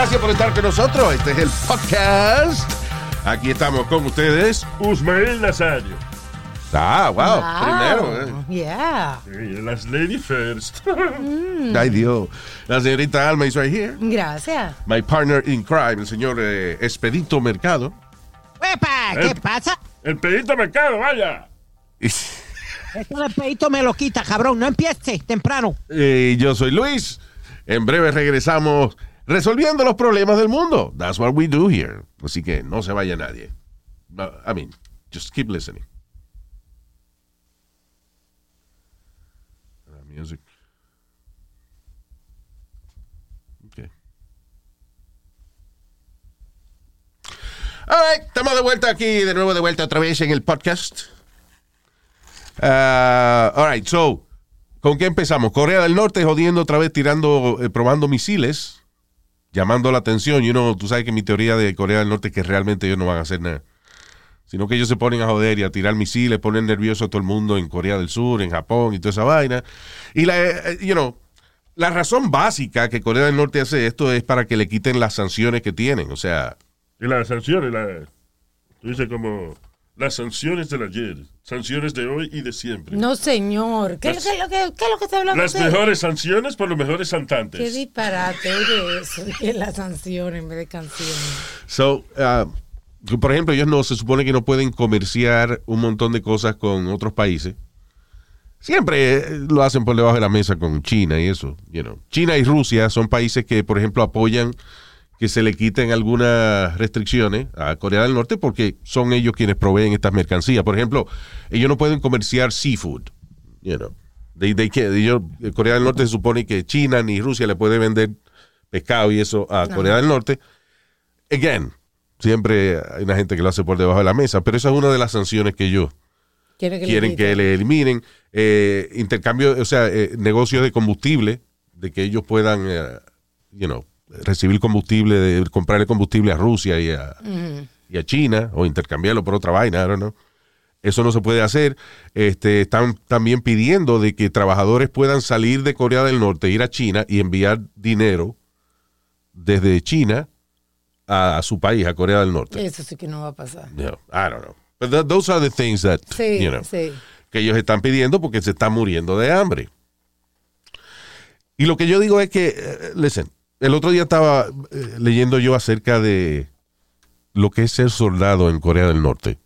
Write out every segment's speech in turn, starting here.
Gracias por estar con nosotros. Este es el podcast. Aquí estamos con ustedes. Usmael Nazario. Ah, wow, Wow. primero. eh. Yeah. Sí, Las Lady First. Ay, Dios. La señorita Alma is right here. Gracias. My partner in crime, el señor eh, Expedito Mercado. ¡Epa! ¿Qué Eh. pasa? El pedito mercado, vaya. Esto del pedito me lo quita, cabrón. No empiece temprano. Y yo soy Luis. En breve regresamos resolviendo los problemas del mundo. That's what we do here. Así que no se vaya nadie. I mean, just keep listening. La music. Okay. All right, estamos de vuelta aquí, de nuevo de vuelta otra vez en el podcast. Ah, all right, so, ¿con qué empezamos? Corea del Norte jodiendo otra vez, tirando, eh, probando misiles, llamando la atención. Y uno, tú sabes que mi teoría de Corea del Norte es que realmente ellos no van a hacer nada. Sino que ellos se ponen a joder y a tirar misiles, ponen nervioso a todo el mundo en Corea del Sur, en Japón y toda esa vaina. Y la, eh, you know, la razón básica que Corea del Norte hace esto es para que le quiten las sanciones que tienen. O sea, Y las sanciones, la, tú dices como las sanciones del ayer, sanciones de hoy y de siempre. No, señor. ¿Qué, Las- qué es lo que, qué es lo que está hablando Las usted? mejores sanciones por los mejores Qué santantes. disparate, oye eso, que la sanción en vez de canciones. So, uh, por ejemplo, ellos no se supone que no pueden comerciar un montón de cosas con otros países. Siempre eh, lo hacen por debajo de la mesa con China y eso. You know. China y Rusia son países que, por ejemplo, apoyan que se le quiten algunas restricciones a Corea del Norte porque son ellos quienes proveen estas mercancías. Por ejemplo, ellos no pueden comerciar seafood. You know. They- they ellos- Corea del Norte se supone que China ni Rusia le puede vender pescado y eso a Corea del Norte. Again, siempre hay una gente que lo hace por debajo de la mesa, pero esa es una de las sanciones que ellos que quieren que le eliminen. Eh, intercambio, o sea, eh, negocios de combustible, de que ellos puedan, eh, you know, recibir combustible, de, comprarle combustible a Rusia y a, y a China, o intercambiarlo por otra vaina, know. Eso no se puede hacer. Este, están también pidiendo de que trabajadores puedan salir de Corea del Norte, ir a China y enviar dinero desde China a, a su país, a Corea del Norte. Eso sí que no va a pasar. Yeah, I don't know. But th- those are the things that, Sí, you know, sí. que ellos están pidiendo porque se están muriendo de hambre. Y lo que yo digo es que, eh, listen, el otro día estaba eh, leyendo yo acerca de lo que es ser soldado en Corea del Norte,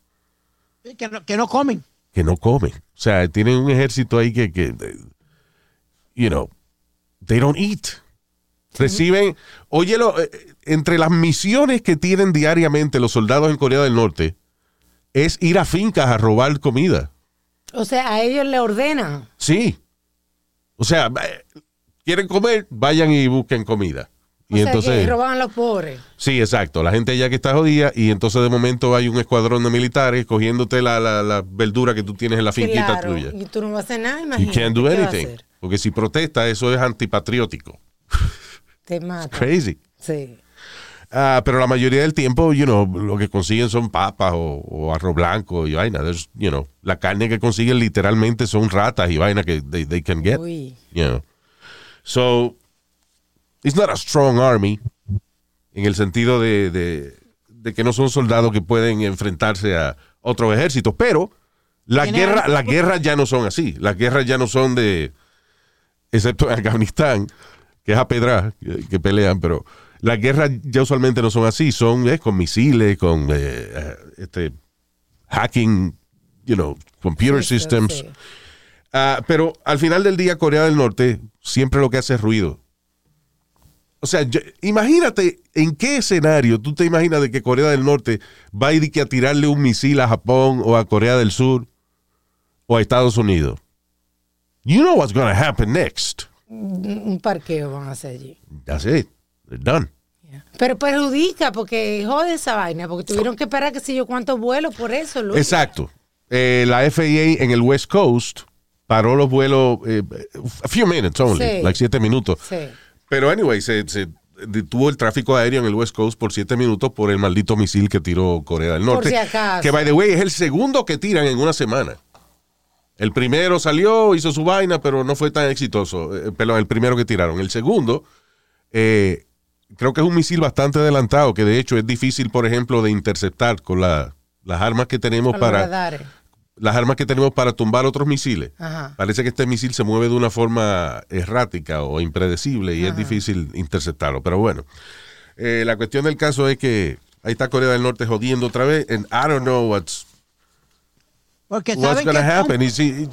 Que no, que no comen. que no comen. O sea, tienen un ejército ahí que, que eh, you know, they don't eat. Reciben, óyelo, eh, entre las misiones que tienen diariamente los soldados en Corea del Norte es ir a fincas a robar comida. O sea, a ellos le ordenan. Sí. O sea, eh, quieren comer, vayan y busquen comida. O Y sea, entonces, que roban a los pobres. sí, exacto. La gente allá que está jodida y entonces de momento hay un escuadrón de militares cogiéndote la, la, la verdura que tú tienes en la finquita Claro. tuya. Y tú no vas a hacer nada, You imagínate. can't do ¿qué vas a anything. Porque si protesta, eso es antipatriótico. Te mata. Crazy. Sí. Ah, pero la mayoría del tiempo, you know, lo que consiguen son papas o, o arroz blanco y vaina. You know, la carne que consiguen literalmente son ratas y vaina que they, they can get. Uy. You know. So, it's not a strong army en el sentido de, de- de que no son soldados que pueden enfrentarse a otros ejércitos, pero la guerra, las guerras ya no son así. Las guerras ya no son de, excepto en Afganistán, que es a pedra que, que pelean, pero las guerras ya usualmente no son así, son eh, con misiles, con eh, eh, este hacking, you know, computer sí, systems. sí. Ah, pero al final del día, Corea del Norte siempre lo que hace es ruido. O sea, yo- imagínate en qué escenario tú te imaginas de que Corea del Norte va a ir que a tirarle un misil a Japón o a Corea del Sur o a Estados Unidos. You know what's going to happen next. Un parqueo van a hacer allí. That's it. They're done. Pero perjudica porque jode esa vaina, porque tuvieron que esperar que sé yo cuántos vuelos por eso, Luis. Exacto. Eh, la FAA en el West Coast paró los vuelos eh, a few minutes only, Sí. like siete minutos. Sí. Pero anyway, se, se detuvo el tráfico aéreo en el West Coast por siete minutos por el maldito misil que tiró Corea del Norte. si acaso. Que, by the way, es el segundo que tiran en una semana. El primero salió, hizo su vaina, pero no fue tan exitoso. Eh, perdón, el primero que tiraron. El segundo, eh, creo que es un misil bastante adelantado, que de hecho es difícil, por ejemplo, de interceptar con la- las armas que tenemos Con los para radares. Las armas que tenemos para tumbar otros misiles. Ajá. Parece que este misil se mueve de una forma errática o impredecible y es difícil interceptarlo. Pero bueno, eh, la cuestión del caso es que ahí está Corea del Norte jodiendo otra vez. And I don't know what's, Porque what's saben gonna Trump- happen. Is he-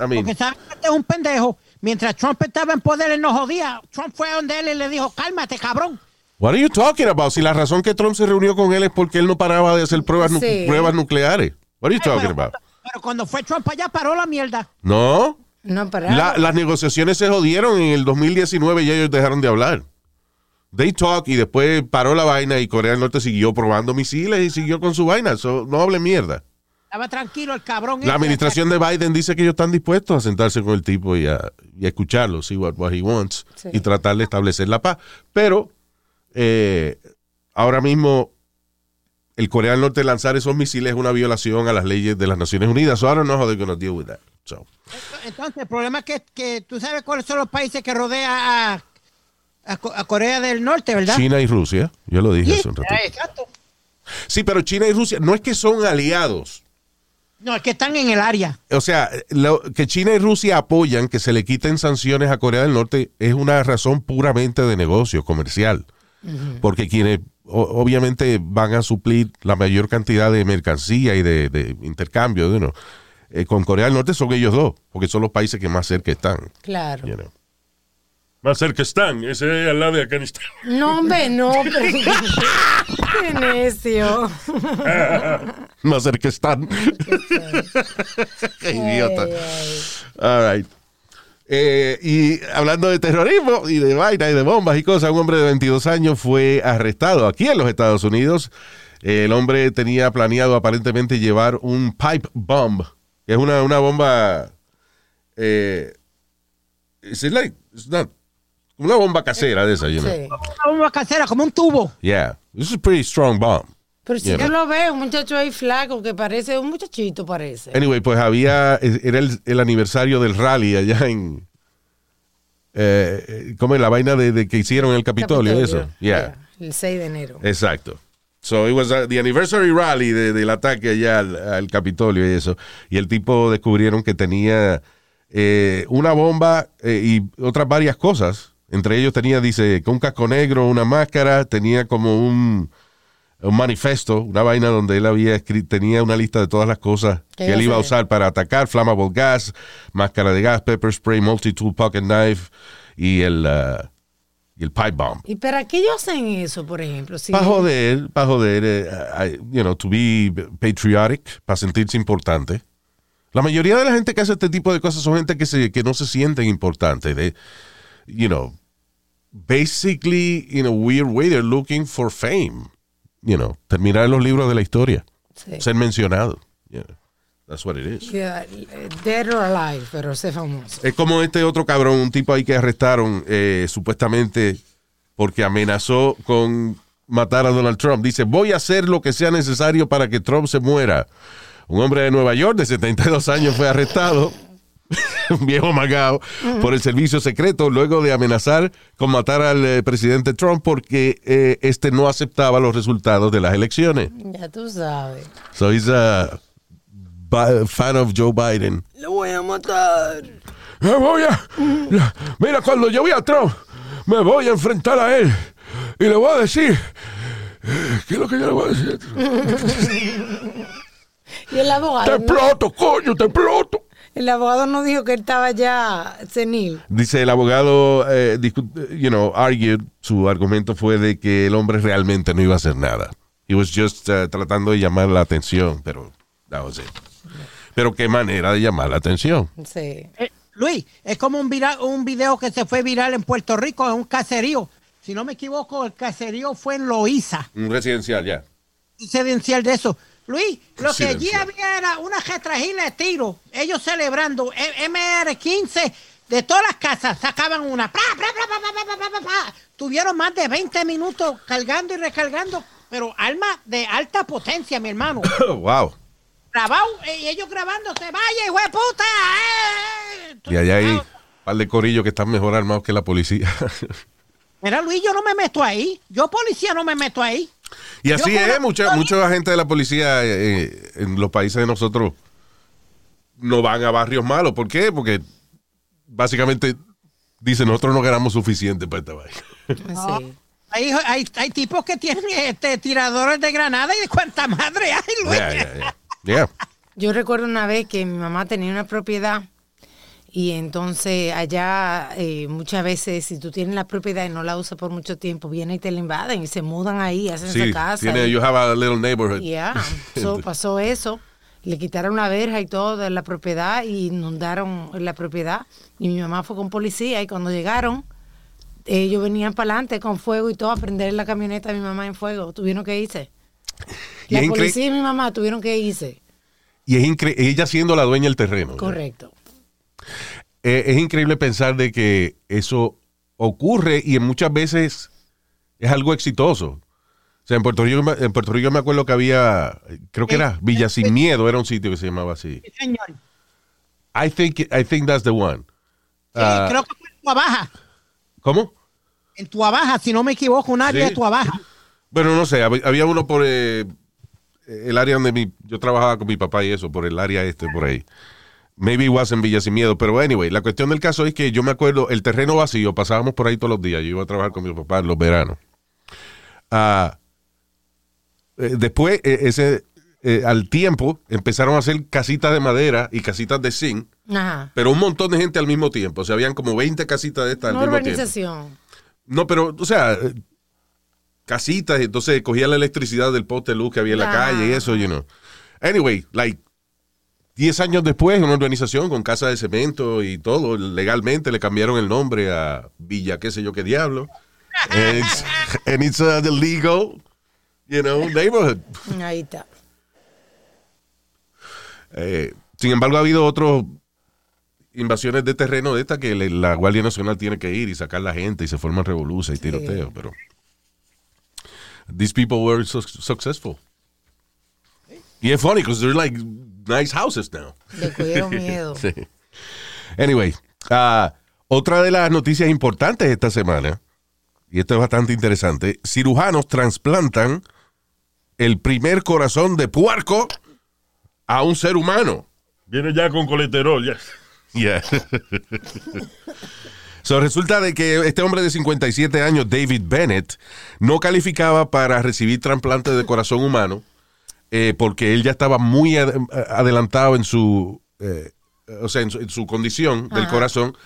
I mean, Porque saben que este es un pendejo. Mientras Trump estaba en poder, él no jodía. Trump fue a donde él y le dijo, cálmate, cabrón. what are you talking about? Si la razón que Trump se reunió con él es porque él no paraba de hacer pruebas, nu- pruebas nucleares. What are you Pero, talking about? pero cuando fue Trump allá, paró la mierda. No. No, pero La- las negociaciones se jodieron en el 2019 y ellos dejaron de hablar. They talk y después paró la vaina y Corea del Norte siguió probando misiles y siguió con su vaina. So, no hable mierda. Estaba tranquilo el cabrón. La ese. administración de Biden dice que ellos están dispuestos a sentarse con el tipo y a, y a escucharlo, see what, what he wants, Sí. y tratar de establecer la paz. Pero eh, ahora mismo el Corea del Norte lanzar esos misiles es una violación a las leyes de las Naciones Unidas. So I don't know how they're going to deal with that. So. Entonces, el problema es que, que tú sabes cuáles son los países que rodean a, a Co- a Corea del Norte, ¿verdad? China y Rusia, yo lo dije Sí, hace un ratito. ah, exacto. Sí, pero China y Rusia no es que son aliados. No, es que están en el área. O sea, lo- que China y Rusia apoyan que se le quiten sanciones a Corea del Norte es una razón puramente de negocio comercial. Porque quienes obviamente van a suplir la mayor cantidad de mercancía y de, de intercambio you know, eh, con Corea del Norte son ellos dos, porque son los países que más cerca están. Claro. you know. Más cerca están, ese es al lado de Afganistán. No, hombre, no, pero... Qué necio. Más cerca están. Qué idiota. Ay, ay. All right. Eh, y hablando de terrorismo y de vaina y de bombas y cosas, un hombre de 22 años fue arrestado aquí en los Estados Unidos. Eh, el hombre tenía planeado aparentemente llevar un pipe bomb, que es una, una bomba. Eh, it's like- it's not- una bomba casera de esa, you know. Sí. Una bomba casera, como un tubo. Yeah, this is a pretty strong bomb. Pero si yo lo veo, un muchacho ahí flaco que parece, un muchachito parece. Anyway, pues había, era el, el aniversario del rally allá en, eh, eh, ¿cómo es la vaina de, de que hicieron en el Capitolio? Capitolio. Eso, yeah, El 6 de enero. exacto. So it was uh, the anniversary rally de- del ataque allá al, al Capitolio y eso. Y el tipo descubrieron que tenía eh, una bomba eh, y otras varias cosas. Entre ellos tenía, dice, un casco negro, una máscara, tenía como un, un manifesto, una vaina donde él había escrito, tenía una lista de todas las cosas Que él iba a usar para atacar, flammable gas, máscara de gas, pepper spray, multi-tool pocket knife y el, uh, y el pipe bomb. ¿Y para qué ellos hacen eso, por ejemplo? Si Para joder, para joder, eh, you know, to be patriotic, para sentirse importante. La mayoría de la gente que hace este tipo de cosas son gente que, se, que no se sienten importantes. De, you know, basically, in a weird way, they're looking for fame. You know, terminar en los libros de la historia. Sí. Ser mencionado. Yeah, that's what it is. Yeah, Dead or alive, pero sé famoso. Es como este otro cabrón, un tipo ahí que arrestaron eh, supuestamente porque amenazó con matar a Donald Trump. Dice, voy a hacer lo que sea necesario para que Trump se muera. Un hombre de Nueva York de 72 años fue arrestado, un viejo magao, por el servicio secreto luego de amenazar con matar al eh, presidente Trump porque eh, este no aceptaba los resultados de las elecciones. Ya tú sabes. So he's a fan of Joe Biden. Lo voy a matar. Me voy a. Mira, cuando yo vi a Trump, me voy a enfrentar a él y le voy a decir. ¿Qué es lo que yo le voy a decir? Y el abogado, ¡Te no, exploto, coño, te exploto! El abogado no dijo que él estaba ya senil. Dice el abogado, eh, you know, argued, su argumento fue de que el hombre realmente no iba a hacer nada. He was just uh, tratando de llamar la atención, pero that was it. Pero qué manera de llamar la atención. Sí. Eh, Luis, es como un, vira- un video que se fue viral en Puerto Rico, en un caserío. si no me equivoco, el caserío fue en Loíza, Un residencial, ya. residencial de eso. Luis, lo que allí había era una retragila de tiro. Ellos celebrando e, MR15 de todas las casas sacaban una. ¡Pra, pra, pra, Tuvieron más de 20 minutos cargando y recargando, pero armas de alta potencia, mi hermano. wow. Grabado, eh, y ellos grabándose. ¡Vaya, hijo de puta! Eh, y allá hay un par de corillos que están mejor armados que la policía. Mira, Luis, yo no me meto ahí. Yo, policía, no me meto ahí y así Yo es, mucha, mucha gente de la policía eh, en los países de nosotros no van a barrios malos. ¿Por qué? Porque básicamente dicen, nosotros no ganamos suficiente para esta vaina. Sí. Hay, hay, hay tipos que tienen este, tiradores de granada y de cuánta madre hay, Luis. Yeah, yeah, yeah. Yeah. Yo recuerdo una vez que mi mamá tenía una propiedad y entonces allá eh, muchas veces si tú tienes la propiedad y no la usas por mucho tiempo, vienen y te la invaden y se mudan ahí, hacen Sí, su casa. tiene, y- you have a little neighborhood. Yeah, so, pasó eso. Le quitaron la verja y todo de la propiedad y inundaron la propiedad. Y mi mamá fue con policía y cuando llegaron, ellos venían para adelante con fuego y todo a prender la camioneta de mi mamá en fuego. Tuvieron que irse. Y La policía y mi mamá tuvieron que irse. Y es incre- ella siendo la dueña del terreno. Correcto. Eh, es increíble pensar de que eso ocurre y muchas veces es algo exitoso. O sea, en Puerto Rico, en Puerto Rico me acuerdo que había, creo que era Villa Sin Miedo, era un sitio que se llamaba así. Sí, señor. I think, I think that's the one. Sí, Ah, creo que fue en Tuabaja. ¿Cómo? En Tuabaja, si no me equivoco, un área Sí. de Tuabaja. Bueno, no sé, hab- había uno por eh, el área donde mi, yo trabajaba con mi papá y eso, por el área este, por ahí. Maybe it was en Villa Sin Miedo, pero anyway, la cuestión del caso es que yo me acuerdo, el terreno vacío, pasábamos por ahí todos los días, yo iba a trabajar con mi papá en los veranos. Ah, eh, después, eh, ese, eh, al tiempo, empezaron a hacer casitas de madera y casitas de zinc, Ajá. pero un montón de gente al mismo tiempo, o sea, habían como 20 casitas de estas al mismo tiempo. No, pero, o sea, casitas, entonces cogía la electricidad del poste de luz que había en la calle y eso, you know. Anyway, like, 10 años después, una organización con casa de cemento y todo, legalmente le cambiaron el nombre a Villa, qué sé yo qué diablo. And it's, and it's uh, the legal, you know, neighborhood. Ahí está. Eh, sin embargo, ha habido otras invasiones de terreno de esta que le- la Guardia Nacional tiene que ir y sacar la gente y se forman revoluciones y tiroteos, pero these people were su- successful. Y es funny because they're like nice houses now. Le cogieron miedo. Sí. Anyway, ah, otra de las noticias importantes esta semana, y esto es bastante interesante, cirujanos trasplantan el primer corazón de puerco a un ser humano. Viene ya con colesterol, ya. Yeah. so, resulta de que este hombre de 57 años, David Bennett, no calificaba para recibir trasplante de corazón humano eh, porque él ya estaba muy ad- adelantado en su, eh, o sea, en su, en su condición del corazón.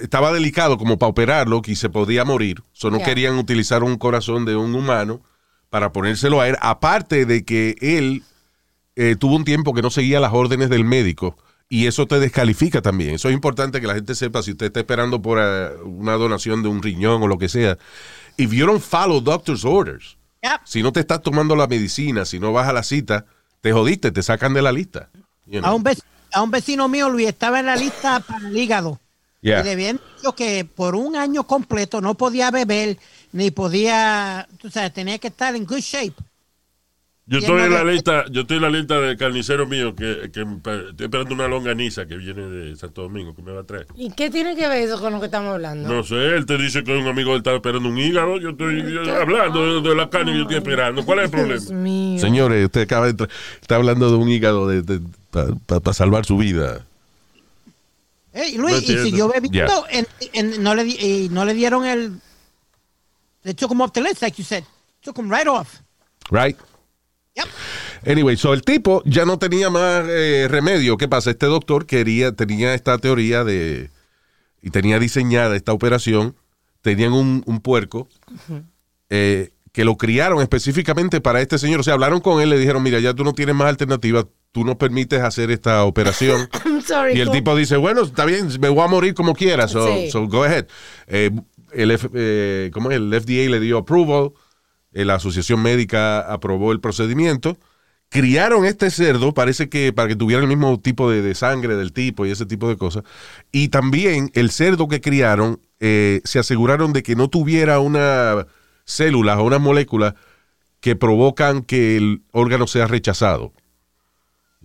Estaba delicado como para operarlo y se podía morir. So, no querían utilizar un corazón de un humano para ponérselo a él. Aparte de que él eh, tuvo un tiempo que no seguía las órdenes del médico y eso te descalifica también. Eso es importante que la gente sepa si usted está esperando por eh, una donación de un riñón o lo que sea. If you don't follow doctor's orders, Yep. si no te estás tomando la medicina, si no vas a la cita, te jodiste, te sacan de la lista. You know? A un, vec- a un vecino mío, Luis, estaba en la lista para el hígado. Yeah. Y le habían dicho que por un año completo no podía beber, ni podía, tú sabes, tenía que estar en good shape. Yo estoy en la le- lista, yo estoy en la lista de carnicero mío que, que estoy esperando una longaniza que viene de Santo Domingo que me va a traer. ¿Y qué tiene que ver eso con lo que estamos hablando? No sé, él te dice que un amigo está esperando un hígado. Yo estoy yo- hablando de, de la carne y yo estoy esperando. ¿Cuál es el problema? Dios mío. Señores, usted acaba de entrar- está hablando de un hígado para salvar su vida. Ey, No Luis, y siguió bebiendo, en- en- no, le, di- y no le dieron el... They took him off the list, like you said. Took him right off. Right? Yep. Anyway, so el tipo ya no tenía más eh, remedio. ¿Qué pasa? Este doctor quería, tenía esta teoría de. Y tenía diseñada esta operación. Tenían un, un puerco eh, que lo criaron específicamente para este señor. O sea, hablaron con él, le dijeron: Mira, ya tú no tienes más alternativa. Tú no permites hacer esta operación. I'm sorry. Y el tipo dice, bueno, está bien, me voy a morir como quiera, so, Sí. so go ahead. Eh, el, F- ¿cómo es? el FDA le dio approval, la Asociación Médica aprobó el procedimiento. Criaron este cerdo, parece que para que tuviera el mismo tipo de, sangre del tipo y ese tipo de cosas. Y también el cerdo que criaron, eh, se aseguraron de que no tuviera una célula o una molécula que provocan que el órgano sea rechazado.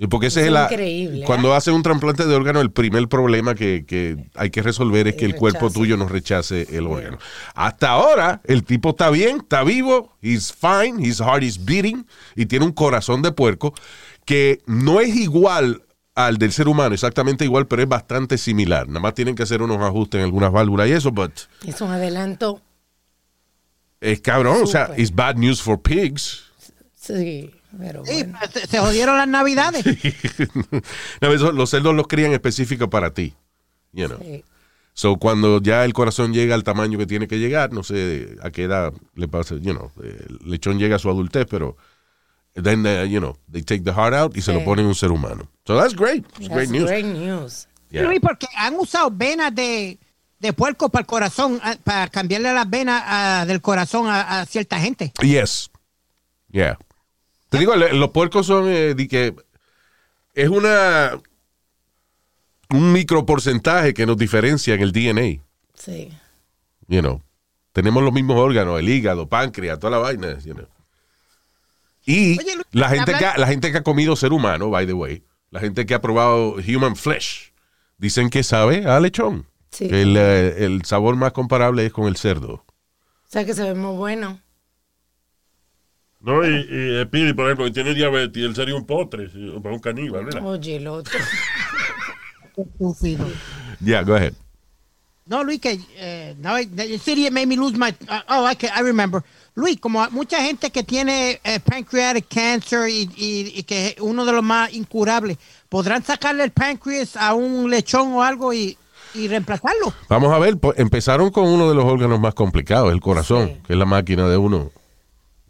Porque ese es es la, increíble, cuando hacen un trasplante de órgano, el primer problema que, que hay que resolver es que el cuerpo tuyo no rechace el órgano. Hasta ahora, el tipo está bien, está vivo, he's fine, his heart is beating y tiene un corazón de puerco que no es igual al del ser humano, exactamente igual, pero es bastante similar. Nada más tienen que hacer unos ajustes en algunas válvulas y eso, but Es un adelanto. es cabrón, o sea, it's bad news for pigs. Sí, pero Sí, bueno. pues, se, se jodieron las navidades. No, eso- los cerdos los crían específicos para ti. You know. Sí. So, cuando ya el corazón llega al tamaño que tiene que llegar, no sé a qué edad le pasa, you know, el lechón llega a su adultez, pero then, uh, you know, they take the heart out y se Sí. lo ponen a un ser humano. So that's great. It's That's great news. great news. Yeah. Luis, porque han usado venas de, de puerco para el corazón, para cambiarle las venas ah, del corazón a, a cierta gente. Yes. Yeah. Te digo, los puercos son eh, de que es una un microporcentaje que nos diferencia en el DNA. Sí. You know. Tenemos los mismos órganos, el hígado, páncreas, toda la vaina, you know. Y Oye, Luis, la gente, habla- que, ha- la gente que ha comido ser humano, by the way, la gente que ha probado human flesh, dicen que sabe a lechón. Sí. El, eh, el sabor más comparable es con el cerdo. O sea que se ve muy bueno. No, y, y Speedy, por ejemplo, que tiene diabetes, él sería un potre, o un caníbal, ¿verdad? Oye, el otro. Estúpido. Yeah, go ahead. No, Luis, que eh, now I- the city made me lose my. uh, oh, I, can, I remember. Luis, como mucha gente que tiene eh, pancreatic cancer y, y- y que es uno de los más incurables, ¿podrán sacarle el páncreas a un lechón o algo y, y reemplazarlo? Vamos a ver, pues, empezaron con uno de los órganos más complicados, el corazón, Sí. que es la máquina de uno.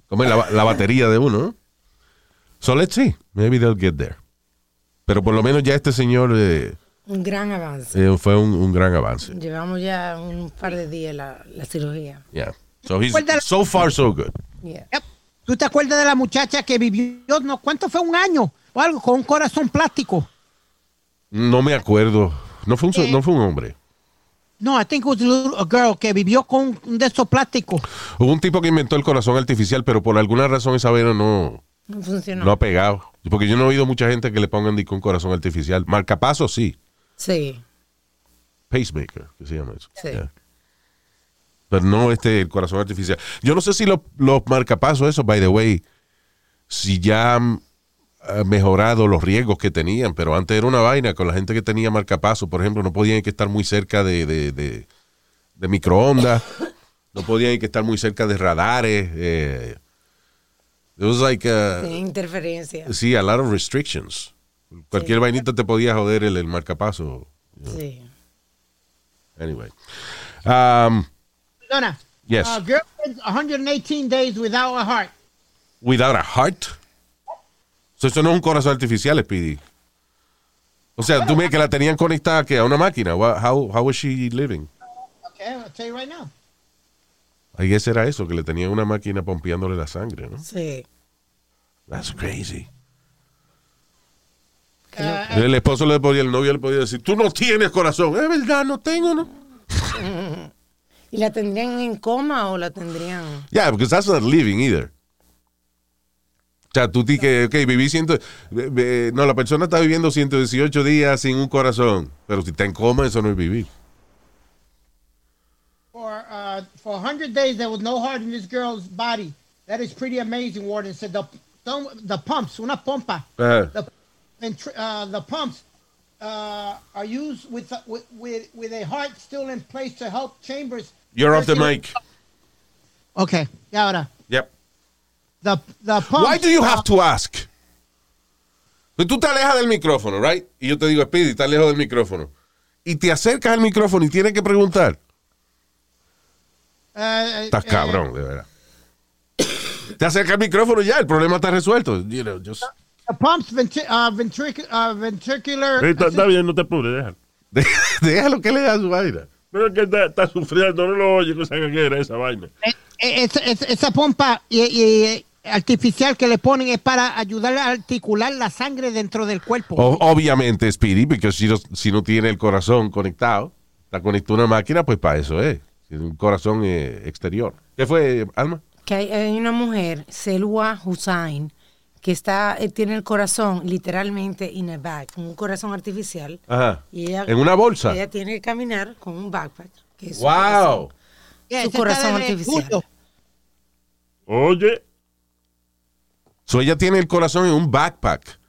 Como la, la batería de uno, ¿no? So let's see. Maybe they'll get there. Pero por lo menos ya este señor eh, Un gran avance. eh, fue un, un gran avance. Llevamos ya un par de días la, la cirugía. Yeah. So he's so far so good. Yeah. Yep. ¿Tú te acuerdas de la muchacha que vivió, no, cuánto fue un año o algo, con un corazón plástico? No me acuerdo. No fue un, Eh. no fue un hombre. No, I think it was a, little- a girl que vivió con un de esos plásticos. Hubo un tipo que inventó el corazón artificial, pero por alguna razón esa vena no, No funcionó. no ha pegado. Porque yo no he oído mucha gente que le pongan ni con corazón artificial. Marcapaso sí. Sí. Pacemaker, que se llama eso. Sí. Yeah. Pero no este el corazón artificial. Yo no sé si los, los marcapasos, eso, by the way, si ya mejorado los riesgos que tenían, pero antes era una vaina con la gente que tenía marcapasos, por ejemplo, no podían que estar muy cerca de, de, de- de microondas, no podían que estar muy cerca de radares. Eh, it was like, uh, Tenía interferencia. sí, a lot of restrictions. Cualquier vainita te podía joder el, el marcapaso. Sí. Anyway. Um, Perdona. Yes. Uh, girl spends 118 days without a heart. Without a heart. So, eso no es un corazón artificial, Speedy. O sea, tú me que la tenían conectada que a una máquina. How, how was she living? Okay, I'll tell you right now. I guess era eso, que le tenían una máquina pompeándole la sangre, ¿no? Sí. That's crazy. Uh, El esposo le podía, el novio le podía decir, tú no tienes corazón. Es verdad, no tengo, ¿no? ¿Y la tendrían en coma o la tendrían...? Yeah, because that's not living either. O sea, tú di que, ok, viví ciento... eh, No, la persona está viviendo 118 días sin un corazón. Pero si está en coma, eso no es vivir. for uh, for 100 days there was no heart in this girl's body. That is pretty amazing. Warden said the the pumps, una pompa, Ajá. the ventri- uh, the pumps uh, are used with, with with with a heart still in place to help chambers. You're off the mic. Okay, y ahora. The the pumps. Why do you have to ask? Pues tú te alejas del micrófono, right? Y yo te digo, Speedy, estás lejos del micrófono. Y te acercas al micrófono y tienes que preguntar. Uh, Estás uh, cabrón, de verdad. te acercas al micrófono y ya, el problema está resuelto. You know, just- The pumps uh, ventric- uh, ventricular. Eh, Está, está bien, no te apures, déjalo. Déjalo que le da su vaina. Pero es que está, está sufriendo, no lo oye con esa gaguera, esa vaina. Eh, esa, esa- esa pompa y, y, eh, artificial que le ponen es para ayudar a articular la sangre dentro del cuerpo. O- obviamente, Speedy, porque si no, si no tiene el corazón conectado, está conectado a una máquina, pues para eso es. Es un corazón eh, exterior. ¿Qué fue, Alma? Que hay, hay una mujer, Selwa Hussain, que está, eh, tiene el corazón literalmente in a bag, un corazón artificial. Ajá. Y ella- ¿En una bolsa? Ella tiene que caminar con un backpack. Que es ¡Wow! Su corazón artificial. Oye, So ella tiene el corazón en un backpack.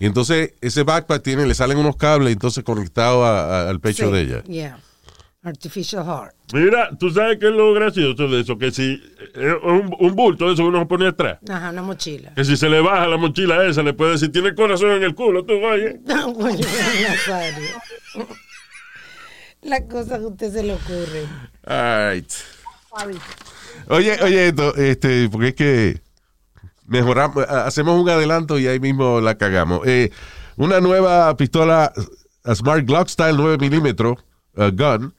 Y entonces ese backpack tiene, le salen unos cables entonces conectados a- a- al pecho Sí, de ella. Yeah. Artificial heart. mira, tú sabes qué es lo gracioso de eso, que si un, un bulto de eso que uno se pone atrás, Ajá, una mochila. que si se le baja la mochila esa, le puede decir, tiene el corazón en el culo, tú oye. No, coño, Nazario. La cosa que a usted se le ocurre. All right. Oye, oye, esto, este, porque es que mejoramos, ha- hacemos un adelanto y ahí mismo la cagamos. Eh, una nueva pistola a Smart Glock Style 9 milímetros, uh, gun,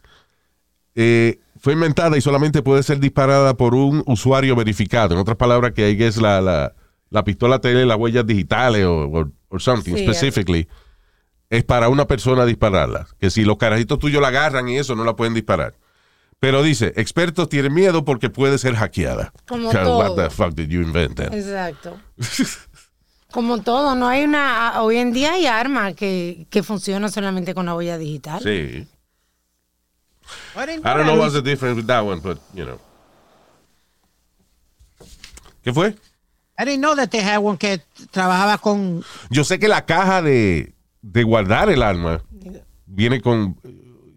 eh, fue inventada y solamente puede ser disparada por un usuario verificado. En otras palabras, que ahí es la, la, la pistola tiene las huellas digitales o or, or something Sí, specifically. Es para una persona dispararla. Que si los carajitos tuyos la agarran y eso, no la pueden disparar. Pero dice, expertos tienen miedo porque puede ser hackeada. Como What todo. the fuck did you invent then? Exacto. Como todo, no hay una. Hoy en día hay armas que, que funcionan solamente con la huella digital. Sí. I don't know what's the difference with that one, but, you know. ¿Qué fue? I didn't know that they had one que trabajaba con Yo sé que la caja de, de guardar el arma viene con,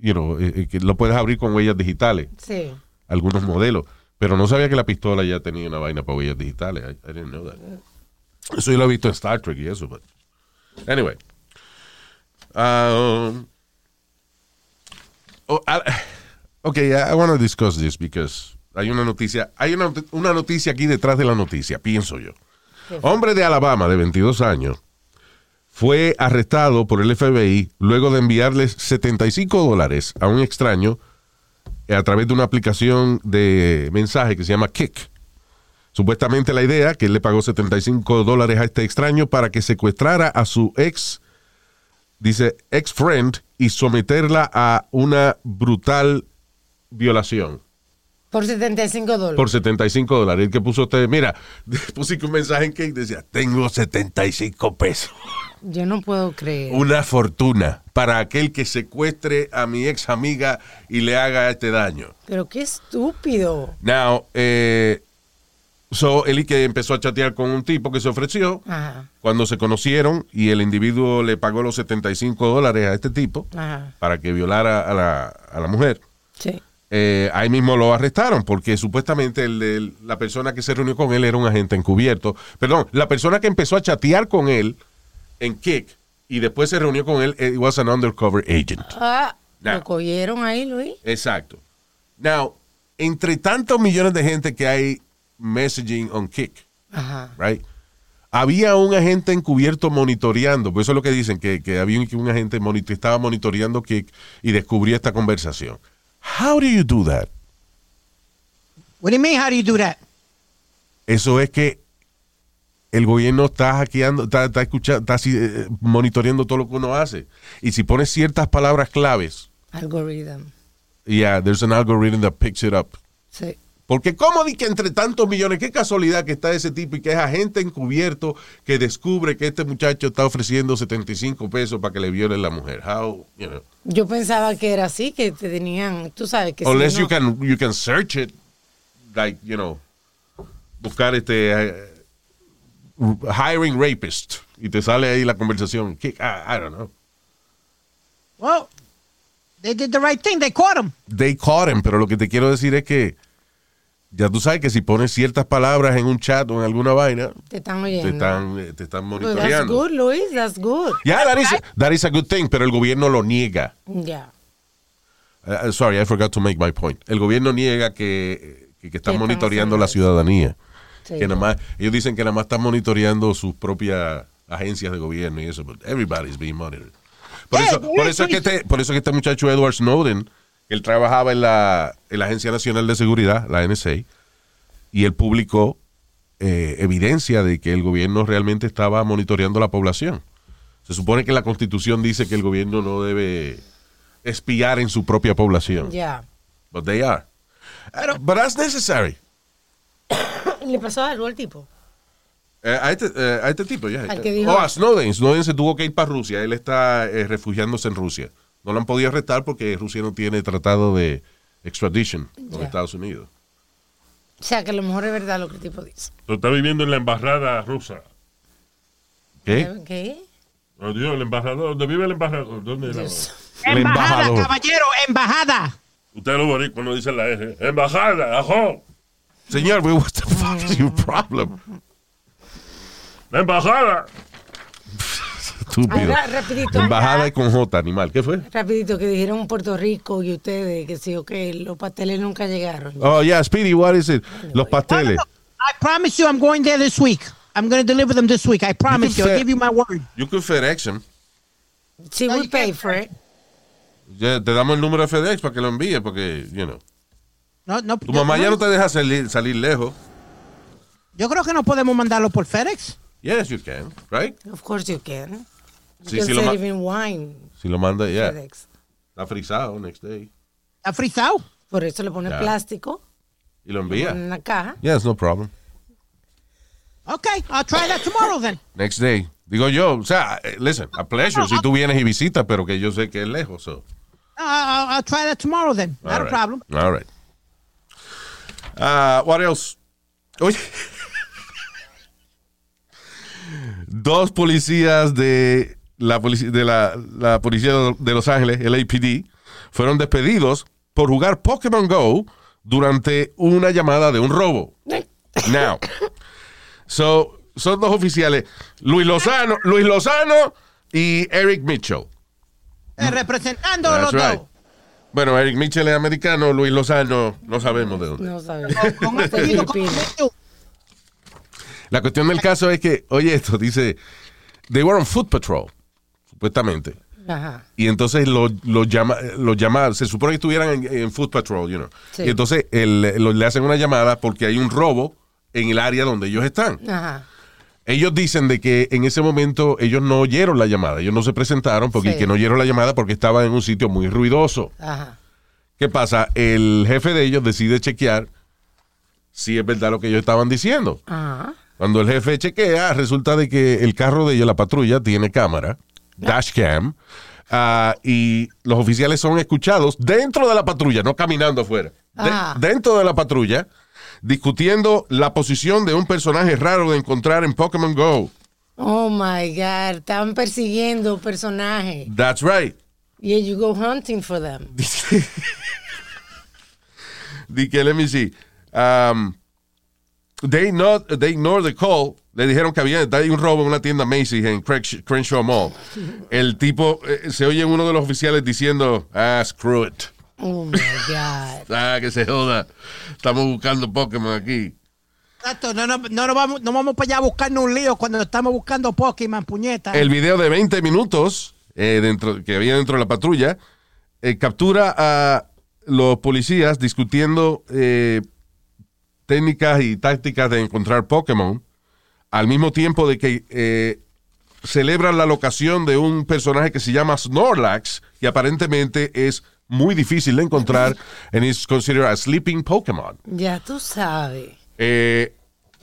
you know, eh, eh, que lo puedes abrir con huellas digitales, Sí. algunos modelos. Pero no sabía que la pistola ya tenía una vaina para huellas digitales. I, I didn't know that. Eso yo lo he visto en Star Trek y eso, but anyway. Um, oh, I- okay, I, I want to discuss this because hay una noticia, hay una, una noticia aquí detrás de la noticia, pienso yo. Hombre de Alabama de 22 años fue arrestado por el FBI luego de enviarles 75 dólares a un extraño a través de una aplicación de mensaje que se llama Kick. Supuestamente la idea que él le pagó 75 dólares a este extraño para que secuestrara a su ex, dice, ex friend y someterla a una brutal violación Por 75 dólares. por 75 dólares. El que puso usted, mira, puse un mensaje en que decía, tengo 75 pesos. Yo no puedo creer. Una fortuna para aquel que secuestre a mi ex amiga y le haga este daño. Pero qué estúpido. Now, eh, so, y que empezó a chatear con un tipo que se ofreció. Ajá. Cuando se conocieron y el individuo le pagó los 75 dólares a este tipo Ajá. para que violara a la, a la mujer, Sí. eh, ahí mismo lo arrestaron porque supuestamente el- el- la persona que se reunió con él era un agente encubierto. Perdón, la persona que empezó a chatear con él en Kick y después se reunió con él, it was an undercover agent. Ah, lo cogieron ahí, Luis. Exacto. Now, entre tantos millones de gente que hay messaging on Kick, Ajá. right? Había un agente encubierto monitoreando, pues eso es lo que dicen, que, que había un, que un agente moni- que estaba monitoreando Kick y descubrió esta conversación. How do you do that? What do you mean how do you do that? Eso es que el gobierno está hackeando, está, está escuchando, está así, eh, monitoreando todo lo que uno hace. Y si pones ciertas palabras claves, Algorithm. yeah, there's an algorithm that picks it up. Sí. Porque cómo di que entre tantos millones, qué casualidad que está ese tipo y que es agente encubierto que descubre que este muchacho está ofreciendo 75 pesos para que le viole la mujer. How, you know. Yo pensaba que era así, que te tenían, tú sabes que si Unless no- you can you can search it like, you know, buscar este eh, hiring rapist y te sale ahí la conversación. I, I don't know. Well, they did the right thing. They caught him. They caught him, pero lo que te quiero decir es que ya tú sabes que si pones ciertas palabras en un chat o en alguna vaina, te están oyendo. te están, eh, te están Well, that's monitoreando. good, Luis, that's good. Yeah, that is, that is a good thing, pero el gobierno lo niega. Ya. Uh, uh, sorry, I forgot to make my point. El gobierno niega que, que, que están monitoreando la eso. ciudadanía. Sí. Que nada más, ellos dicen que nada más están monitoreando sus propias agencias de gobierno y eso, but everybody's being monitored. Por Yeah, eso, there por eso es que este, por eso es que este muchacho Edward Snowden él trabajaba en la, en la Agencia Nacional de Seguridad, la NSA, y él publicó eh, evidencia de que el gobierno realmente estaba monitoreando la población. Se supone que la Constitución dice que el gobierno no debe espiar en su propia población. Ya. But they are. But that's necessary. ¿Le pasó algo al tipo? Eh, a, este, eh, a este tipo, ya. Dijo- Oh, a Snowden. Snowden se tuvo que ir para Rusia. Él está eh, refugiándose en Rusia. No lo han podido arrestar porque Rusia no tiene tratado de extradition con. Estados Unidos. O sea, que a lo mejor es verdad lo que el tipo dice. Pero está viviendo en la embajada rusa. ¿Qué? ¿Qué? Oh, Dios, el embajador. ¿Dónde vive el embajador? ¿Dónde era? Dios. El Embajada, embajador. caballero, embajada. Ustedes los boricuas no dicen la R. Embajada, ajo. Señor, what the fuck is your problem? La embajada. Estúpido. Ahora, rapidito. Embajada y con J, animal. ¿Qué fue? Rapidito, que dijeron Puerto Rico y ustedes que sí, ok, los pasteles nunca llegaron. Oh, yeah, Speedy, what is it? Los pasteles. I promise you I'm going there this week. I'm going to deliver them this week. I promise you. say- I'll give you my word. You could FedEx them. Sí, No, we you pay for it. Ya, te damos el número de FedEx para que lo envíe porque, you know. No, no, Tu mamá ya no, no te deja salir, salir lejos. Yo creo que no podemos mandarlo por FedEx. Yes, you can, right? Of course you can. You sí can lo ma- save in wine, Si lo manda, ya. FedEx. Está frisado next day. ¿Está frisado? Por eso le pone plástico Y lo en envía. una caja. Yes, no problem. Okay, I'll try that tomorrow then. Next day. Digo yo, o sea, eh, listen, a pleasure si tú vienes y visitas, pero que yo sé que es lejos. So. I'll, I'll try that tomorrow then. Not All a right. problem. All right. Ah, what else? Oye. Dos policías de la, polici- de la, la policía de Los Ángeles, el APD, fueron despedidos por jugar Pokémon Go durante una llamada de un robo. Now, so, son dos oficiales, Luis Lozano, Luis Lozano y Eric Mitchell. Eh, representando a. That's los right. dos. Bueno, Eric Mitchell es americano, Luis Lozano no sabemos de dónde. No apellido. La cuestión del caso es que, oye, esto dice, they were on foot patrol, supuestamente. Ajá. Y entonces los lo llama, lo llama, se supone que estuvieran en, en foot patrol, you know. Sí. Y entonces el- lo- le hacen una llamada porque hay un robo en el área donde ellos están. Ajá. Ellos dicen de que en ese momento ellos no oyeron la llamada, ellos no se presentaron porque Sí. que no oyeron la llamada porque estaban en un sitio muy ruidoso. Ajá. ¿Qué pasa? El jefe de ellos decide chequear si es verdad lo que ellos estaban diciendo. Ajá. Cuando el jefe chequea, resulta de que el carro de ellos, la patrulla, tiene cámara, dashcam, ah, y los oficiales son escuchados dentro de la patrulla, no caminando afuera. De- Ah. dentro de la patrulla, discutiendo la posición de un personaje raro de encontrar en Pokémon Go. Oh my God. Estaban persiguiendo personajes. That's right. Yeah, you go hunting for them. Di que, let me see. Um, they, not, they ignored the call. Le dijeron que había hay un robo en una tienda Macy's en Crenshaw Mall. El tipo, eh, se oye uno de los oficiales diciendo, ah, screw it. Oh my God. Ah, que se joda. Estamos buscando Pokémon aquí. Exacto, no, no, no, no vamos, no vamos para allá a buscarnos un lío cuando estamos buscando Pokémon, puñeta. El video de 20 minutos eh, dentro, que había dentro de la patrulla eh, captura a los policías discutiendo eh, técnicas y tácticas de encontrar Pokémon al mismo tiempo de que eh, celebran la locación de un personaje que se llama Snorlax y aparentemente es muy difícil de encontrar and is considered a sleeping Pokémon. Ya tú sabes. Eh,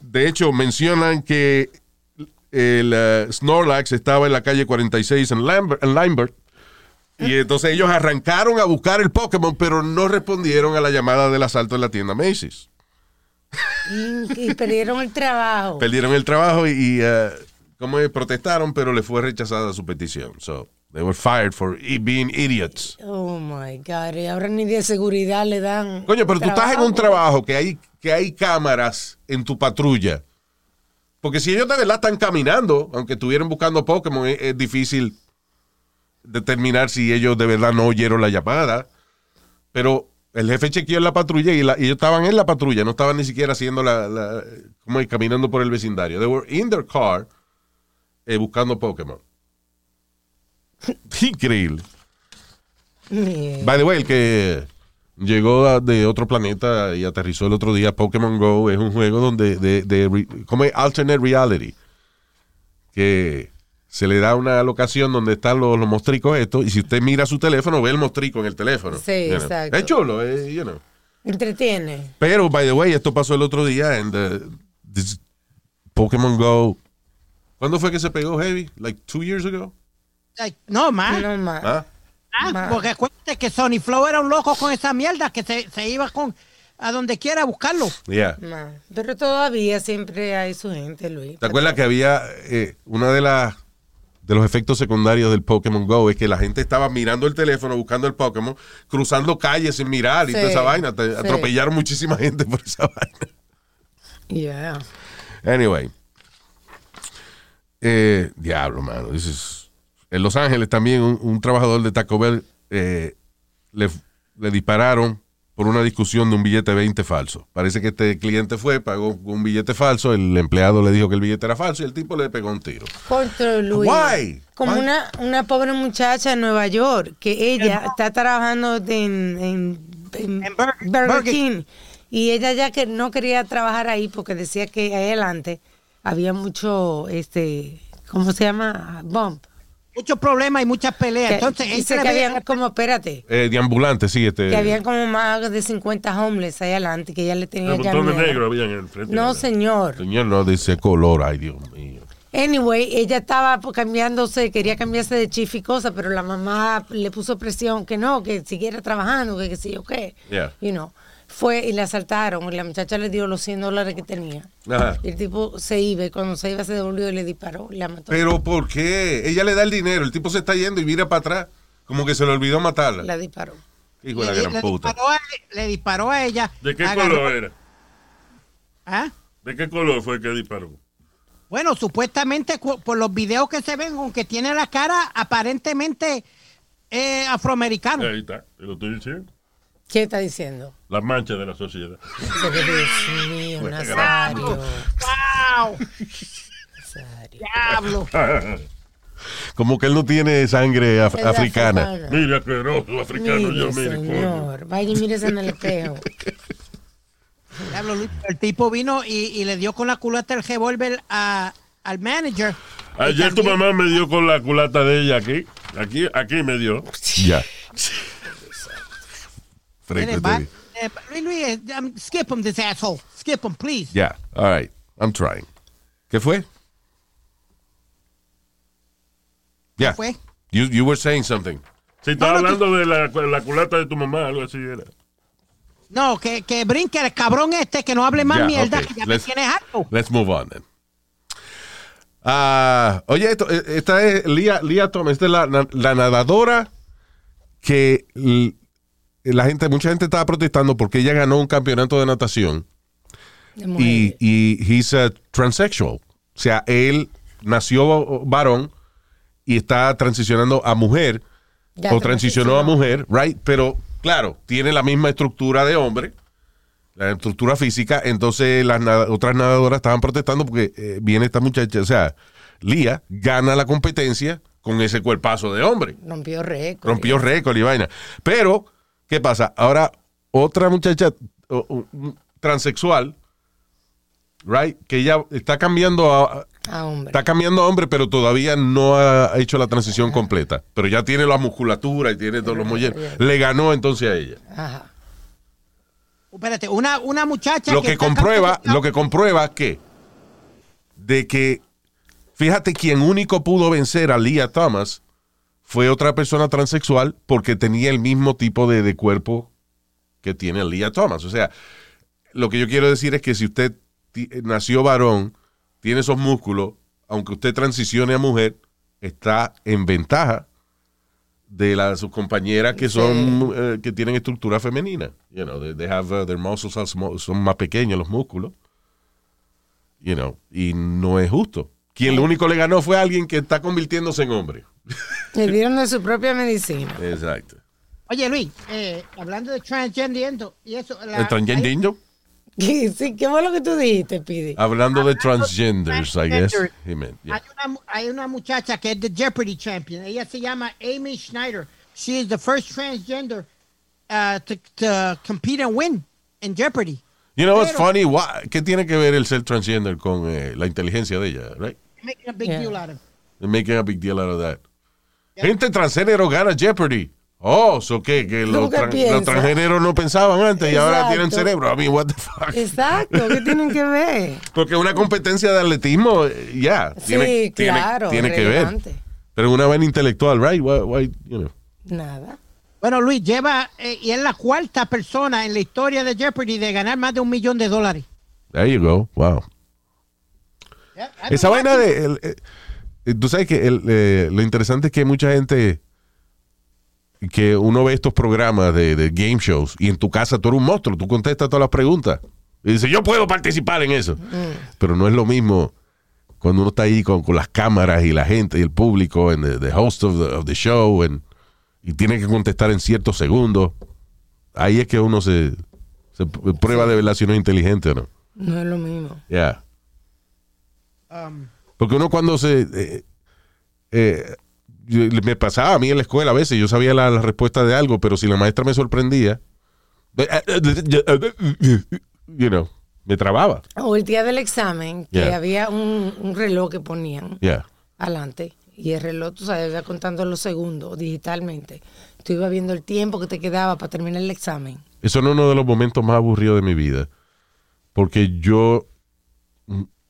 de hecho, mencionan que el eh, Snorlax estaba en la calle 46 en, Lambert, en Lambert, y entonces ellos arrancaron a buscar el Pokémon, pero no respondieron a la llamada del asalto en la tienda Macy's. Y, y perdieron el trabajo. Perdieron el trabajo y, y, eh, como es? protestaron, pero le fue rechazada su petición. So, they were fired for i- being idiots. Oh my God. Y ahora ni de seguridad le dan. Coño, pero tú estás en un trabajo que hay, que hay cámaras en tu patrulla. Porque si ellos de verdad están caminando, aunque estuvieran buscando Pokémon, es, es difícil determinar si ellos de verdad no oyeron la llamada. Pero el jefe chequeó en la patrulla y, la- y ellos estaban en la patrulla, no estaban ni siquiera haciendo la, la- como caminando por el vecindario. They were in their car eh, buscando Pokémon. Increíble. Yeah. By the way, el que llegó de otro planeta y aterrizó el otro día. Pokémon Go es un juego donde de, como es alternate reality, que se le da una locación donde están los, los mostricos estos y si usted mira su teléfono ve el mostrico en el teléfono. Sí, you know. exacto. Es chulo, eh, you know. Entretiene. Pero, by the way, esto pasó el otro día en Pokémon Go. ¿Cuándo fue que se pegó Heavy? Like two years ago? Ay, no, más. No más. ¿Ah? Ah, porque acuérdate que Sony Flow era un loco con esa mierda que se, se iba con a donde quiera a buscarlo. Yeah. Pero todavía siempre hay su gente, Luis. ¿Te acuerdas que había eh, una de las de los efectos secundarios del Pokémon Go es que la gente estaba mirando el teléfono, buscando el Pokémon, cruzando calles sin mirar y toda esa vaina. Te- sí. Atropellaron muchísima gente por esa vaina. Yeah. Anyway. Eh, diablo, mano. this is- En Los Ángeles también un, un trabajador de Taco Bell eh, le, le dispararon por una discusión de un billete 20 falso. Parece que este cliente fue, pagó un billete falso, el empleado le dijo que el billete era falso y el tipo le pegó un tiro. Contra Luis. Why? Como Why? Una, una pobre muchacha en Nueva York, que ella está trabajando en, en, en En Burger- Burger Burger King. Y ella ya que no quería trabajar ahí porque decía que ahí adelante había mucho, este, ¿cómo se llama? Bump. Muchos problemas y muchas peleas. Que- Entonces, él dice se que habían como, espérate, Eh, de ambulante, sí, este. que habían como más de 50 homeless ahí adelante, que ella le tenía Un ya miedo. negro había en el frente. No, señor. Señor, no dice color, ay Dios mío. Anyway, ella estaba pues, cambiándose, quería cambiarse de chief y cosas, pero la mamá le puso presión que no, que siguiera trabajando, que, que sí o qué. Yeah. You know. Fue y la asaltaron y la muchacha le dio los 100 dólares que tenía. Ajá. Y el tipo se iba y cuando se iba se devolvió y le disparó y la mató. Pero ¿por qué? Ella le da el dinero, el tipo se está yendo y mira para atrás, como que se le olvidó matarla. la disparó. Hijo de la le, gran le puta. disparó a, le disparó a ella. ¿De qué agarró- color era? ¿Ah? ¿De qué color fue que disparó? Bueno, supuestamente por los videos que se ven, aunque tiene la cara aparentemente eh, afroamericano. Ahí está, te lo estoy diciendo. ¿Qué está diciendo? Las manchas de la sociedad. Pero, Dios mío, Nazario. ¡Wow! Nazario. ¡Diablo! Como que él no tiene sangre af- africana. Mira qué rojo africano Mire, yo, mire. coño. señor. Vaya y mírese en el espejo. Diablo, Luis, El tipo vino y, y le dio con la culata el revólver al manager. Ayer tu mamá me dio con la culata de ella aquí. Aquí, aquí me dio. Ya. Eh, Luis, Luis, um, skip him, this asshole. Skip him, please. Ya, all right. I'm trying. ¿Qué fue? Ya. fue? You, you were saying something. Si estaba No, no, hablando de la, la culata de tu mamá, algo así era. No, que, que brinque el cabrón este, que no hable más Ya, mierda, ok. que ya me Let's- tienes harto. Let's move on then. Ah, oye, esto, eh, esta es Lia, Lia Thomas, esta es la, la- la nadadora que l- la gente, mucha gente estaba protestando porque ella ganó un campeonato de natación y, y he's a transsexual. O sea, él nació varón y está transicionando a mujer Ya o transicionó a mujer, right? Pero claro, tiene la misma estructura de hombre, la estructura física. Entonces las nada- otras nadadoras estaban protestando porque eh, viene esta muchacha, o sea, Lía gana la competencia con ese cuerpazo de hombre. Rompió récord. Rompió récord y vaina. Pero, ¿qué pasa? Ahora, otra muchacha transexual, right? Que ella está cambiando a, A hombre. Está cambiando a hombre, pero todavía no ha hecho la transición completa. Pero ya tiene la musculatura y tiene todos los molleros. Le ganó entonces a ella. Ajá. Espérate, una, una muchacha Lo que comprueba, lo que comprueba que de que fíjate quien único pudo vencer a Leah Thomas fue otra persona transexual porque tenía el mismo tipo de, de cuerpo que tiene Leah Thomas. O sea, lo que yo quiero decir es que si usted ti- nació varón, tiene esos músculos, aunque usted transicione a mujer, está en ventaja de las sus compañeras que son eh, que tienen estructura femenina. You know, they, they have uh, their muscles are small- son más pequeños los músculos. You know, y no es justo. Quien lo único le ganó fue alguien que está convirtiéndose en hombre. Le dieron de su propia medicina. Exacto. Oye, Luis, eh, hablando de transgender y eso. la- ¿El transgender? ¿Qué, sí, ¿Qué fue lo que tú dijiste, Pidi? Hablando de transgenders, I guess. transgenders, he meant, yeah. Hay, una, mu- hay una muchacha que es the Jeopardy champion. Ella se llama Amy Schneider. She is the first transgender uh, to, to compete and win in Jeopardy. You know what's Pero- funny? Why- ¿Qué tiene que ver el ser transgender con eh, la inteligencia de ella, right? Making a big Yeah. deal out of it. They're making a big deal out of that. Gente transgénero gana Jeopardy. Oh, so qué? Que los, ¿Cómo que tran- los transgéneros no pensaban antes y ahora tienen cerebro. I mean, what the fuck? Exacto, ¿qué tienen que ver? Porque una competencia de atletismo, eh, ya, Sí, tiene, tiene- claro, tiene que ver. Pero una vaina intelectual, right? Why, why, you know. Nada. Bueno, Luis, lleva, eh, y es la cuarta persona en la historia de Jeopardy de ganar más de un millón de dólares. There you go. Wow. Esa vaina de. el- eh, eh, tú sabes que el, eh, lo interesante es que mucha gente. Que uno ve estos programas de, de game shows y en tu casa tú eres un monstruo, tú contestas todas las preguntas. Y dices, yo puedo participar en eso. Pero no es lo mismo cuando uno está ahí con, con las cámaras y la gente y el público, en the, the host of the, of the show, and- y tiene que contestar en ciertos segundos. Ahí es que uno se, se prueba de verdad si uno es inteligente o no. No es lo mismo. Yeah. Um, Porque uno cuando se... eh, eh, me pasaba a mí en la escuela a veces, yo sabía la, la respuesta de algo, pero si la maestra me sorprendía, you know, me trababa. O el día del examen, que Yeah. había un, un reloj que ponían Yeah. adelante. Y el reloj, tú sabes, iba contando los segundos digitalmente. Tú ibas viendo el tiempo que te quedaba para terminar el examen. Eso no es uno de los momentos más aburridos de mi vida. Porque yo,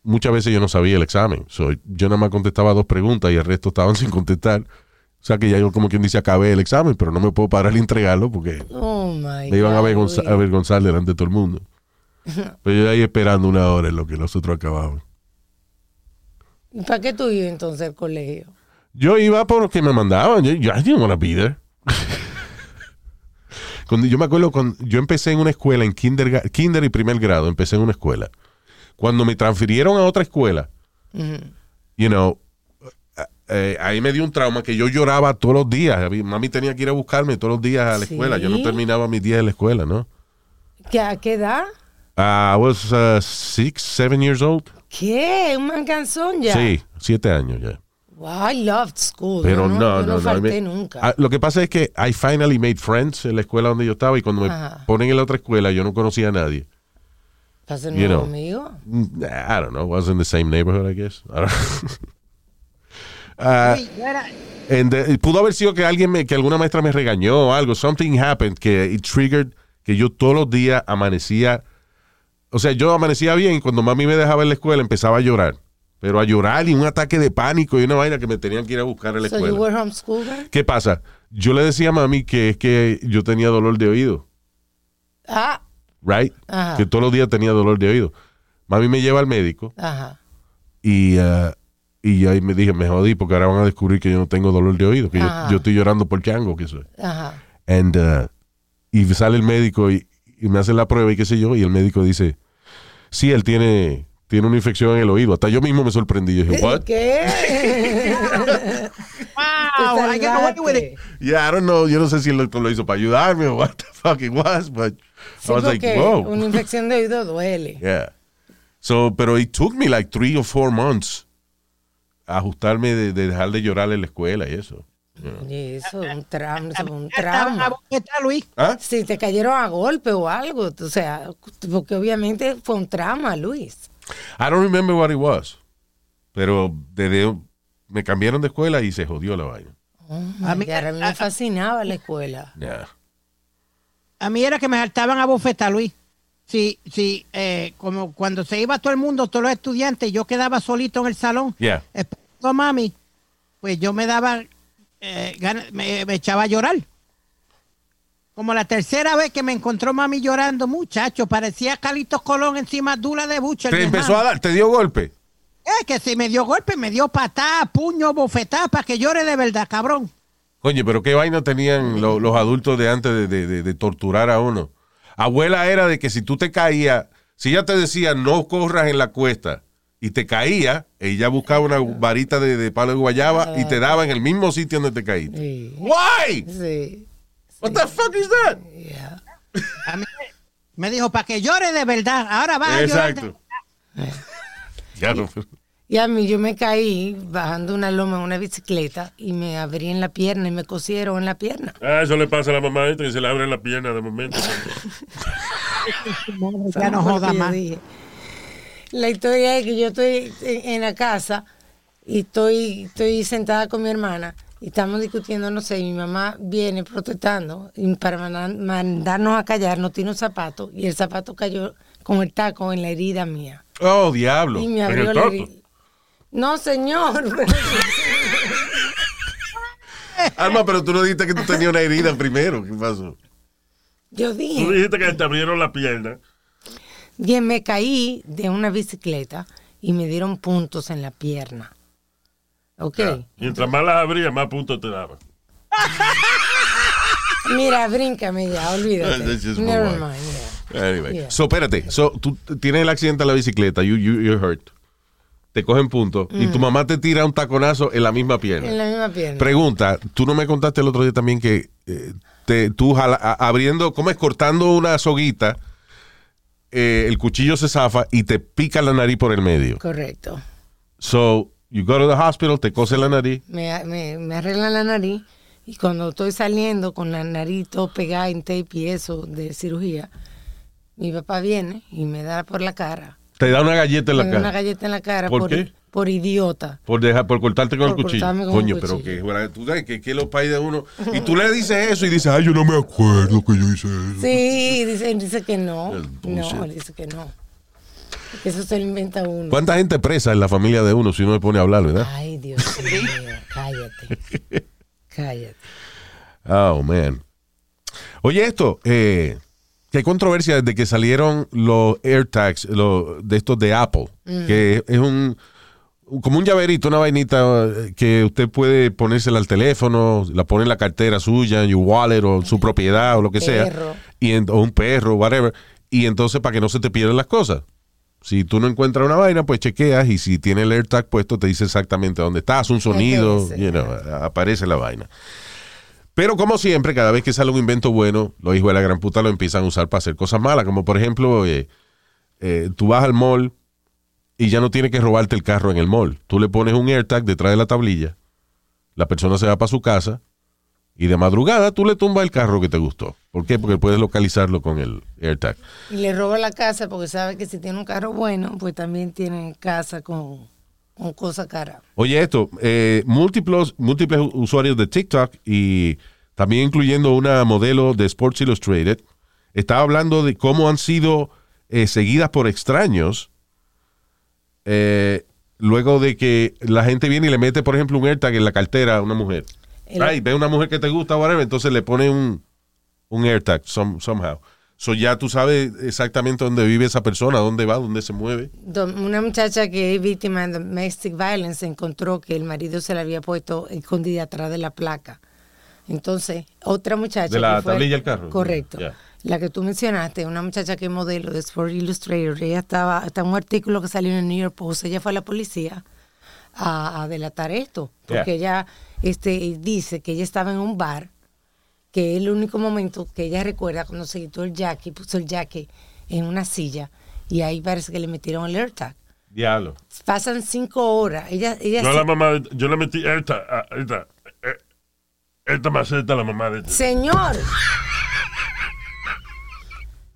muchas veces yo no sabía el examen. So, yo nada más contestaba dos preguntas y el resto estaban sin contestar. O sea que ya yo como quien dice acabé el examen, pero no me puedo parar y entregarlo porque Oh my me iban a avergonzar, avergonzar delante de todo el mundo. Pero yo ahí esperando una hora en lo que nosotros acabábamos. ¿Y para qué tú ibas entonces al colegio? Yo iba por lo que me mandaban. Yo, yo I didn't want to be there. Cuando, yo me acuerdo cuando yo empecé en una escuela, en kinder, kinder y primer grado, empecé en una escuela. Cuando me transfirieron a otra escuela, you know, eh, ahí me dio un trauma que yo lloraba todos los días. Mami tenía que ir a buscarme todos los días a la Sí. escuela. Yo no terminaba mis días en la escuela, ¿no? ¿Qué, ¿A qué edad? I was uh, six, seven years old. ¿Qué? ¿Un mancanzón ya? Sí, siete años ya. Wow, I loved school. Pero no, no, no, no. falté me- nunca. Ah, lo que pasa es que I finally made friends en la escuela donde yo estaba y cuando me Ajá. ponen en la otra escuela yo no conocía a nadie. ¿Para ser you know. amigo? Mm, I don't know, was in the same neighborhood, I guess. I don't era- and, eh, pudo haber sido que alguien me, que alguna maestra me regañó o algo, something happened que it triggered que yo todos los días amanecía, o sea, yo amanecía bien y cuando mami me dejaba en la escuela empezaba a llorar, pero a llorar y un ataque de pánico y una vaina que me tenían que ir a buscar a la So you escuela. were? ¿Qué pasa? Yo le decía a mami que es que yo tenía dolor de oído, Ah, right? Ajá. Que todos los días tenía dolor de oído. Mami me lleva al médico ajá. y, uh, y ahí me dije, me jodí porque ahora van a descubrir que yo no tengo dolor de oído, que yo, estoy llorando por chango que soy. Ajá. And, uh, y sale el médico y, y me hace la prueba y qué sé yo, y el médico dice, sí, él tiene, tiene una infección en el oído. Hasta yo mismo me sorprendí. Yo dije, what? ¿Qué? wow, I get away with it. Yeah, I don't know. Yo no sé si el doctor lo hizo para ayudarme o what the fuck it was, but Sí, I was like, whoa. una infección de oído duele. Yeah. So, pero it took me like three or four months ajustarme de, de dejar de llorar en la escuela y eso. Y eso es un trauma, eso es un trauma. Luis. ¿Ah? Si te cayeron a golpe o algo, o sea, porque obviamente fue un trauma, Luis. I don't remember what it was. Pero desde me cambiaron de escuela y se jodió la vaina. A mí- a me fascinaba la escuela. Yeah. A mí era que me saltaban a bofetar, Luis. Sí, sí, eh, como cuando se iba todo el mundo, todos los estudiantes, yo quedaba solito en el salón. Yeah. Esperando a mami, pues yo me daba, eh, gana- me, me echaba a llorar. Como la tercera vez que me encontró mami llorando, muchacho, parecía Carlitos Colón encima dura de bucha. Te empezó a dar, te dio golpe. Es que si me dio golpe, me dio patada, puño, bofetada, para que llore de verdad, cabrón. Coño, pero qué vaina tenían lo- los adultos de antes de, de- de- de torturar a uno. Abuela era de que si tú te caías, si ella te decía no corras en la cuesta y te caía, ella buscaba una varita de, de palo de guayaba y te daba en el mismo sitio donde te caíste. Sí. Why? Sí. What the fuck is that? yeah. A mí me dijo, para que llore de verdad. Ahora va a llorar. Exacto. No, Y a mí yo me caí bajando una loma en una bicicleta y me abrí en la pierna y me cosieron en la pierna. Ah, eso le pasa a la mamá que se le abre la pierna de momento. Ya no joda más. La historia es que yo estoy en, en la casa y estoy, estoy sentada con mi hermana y estamos discutiendo, no sé, y mi mamá viene protestando y para manda- mandarnos a callar, nos tiene un zapato y el zapato cayó con el taco en la herida mía. Oh, diablo. Y me ¿En abrió el. No, señor. Alma, pero tú no dijiste que tú tenías una herida primero. ¿Qué pasó? Yo Tú dije, dijiste que te abrieron la pierna. y me caí de una bicicleta y me dieron puntos en la pierna. ¿Ok? Mientras más las abría, más puntos te daban. Mira, bríncame ya, olvídate. Never mind, yeah. Anyway. Yeah. So, espérate. So, tú tienes el accidente en la bicicleta. You, you, you're hurt. Te cogen puntos. Y tu mamá te tira un taconazo en la misma pierna. Mm. En la misma pierna. Pregunta, tú no me contaste el otro día también que eh, te, tú jala- a- abriendo, ¿cómo es? Cortando una soguita, eh, el cuchillo se zafa y te pica la nariz por el medio. Correcto. So, you go to the hospital, te cose la nariz. Me, me, me arreglan la nariz y cuando estoy saliendo con la nariz todo pegada en tape y eso de cirugía, mi papá viene y me da por la cara. Te da una galleta en la me da una cara. galleta en la cara ¿Por por, qué? por idiota. Por, dejar, por cortarte con Por el cuchillo. con Coño, un pero cuchillo. que bueno, tú sabes que, que los pais de uno. Y tú le dices eso y dices, ay, yo no me acuerdo que yo hice eso. Sí, dice, dice que no. No, dice que no. Eso se lo inventa uno. ¿Cuánta gente presa en la familia de uno si uno se pone a hablar, verdad? Ay, Dios mío, cállate. Cállate. Oh, man. Oye, esto, eh, que hay controversia desde que salieron los AirTags los, de estos de Apple, que es un como un llaverito, una vainita eh, que usted puede ponérsela al teléfono, la pone en la cartera suya, en your wallet o su propiedad o lo que sea, y en- o un perro, whatever, y entonces para que no se te pierdan las cosas. Si tú no encuentras una vaina, pues chequeas y si tiene el AirTag puesto te dice exactamente dónde estás, un sonido, Entonces, you know, aparece la vaina. Pero como siempre, cada vez que sale un invento bueno, los hijos de la gran puta lo empiezan a usar para hacer cosas malas, como por ejemplo, eh, eh, tú vas al mall y ya no tienes que robarte el carro en el mall. Tú le pones un AirTag detrás de la tablilla, la persona se va para su casa y de madrugada tú le tumbas el carro que te gustó. ¿Por qué? Porque puedes localizarlo con el AirTag. Y le roba la casa porque sabe que si tiene un carro bueno, pues también tiene casa con, con. Oye, esto, eh, múltiples, múltiples usuarios de TikTok y también incluyendo una modelo de Sports Illustrated, estaba hablando de cómo han sido eh, seguidas por extraños eh, luego de que la gente viene y le mete, por ejemplo, un AirTag en la cartera a una mujer. El- Ay, ve una mujer que te gusta, whatever, entonces le pone un, un AirTag some- somehow. So ya tú sabes exactamente dónde vive esa persona, dónde va, dónde se mueve. Una muchacha que es víctima de domestic violence encontró que el marido se la había puesto escondida atrás de la placa. Entonces, otra muchacha. De la que fue- tablilla del carro. Correcto. La que tú mencionaste, una muchacha que es modelo de Sport Illustrator, ella estaba, está un artículo que salió en el New York Post, ella fue a la policía a, a delatar esto, porque Yeah. ella este, dice que ella estaba en un bar, que es el único momento que ella recuerda cuando se quitó el jacket, puso el jacket en una silla, y ahí parece que le metieron el AirTag. Diablo. Pasan cinco horas. Ella, ella Yo se- la mamá, de- yo le metí esta, a- esta, esta maceta la mamá de Señor.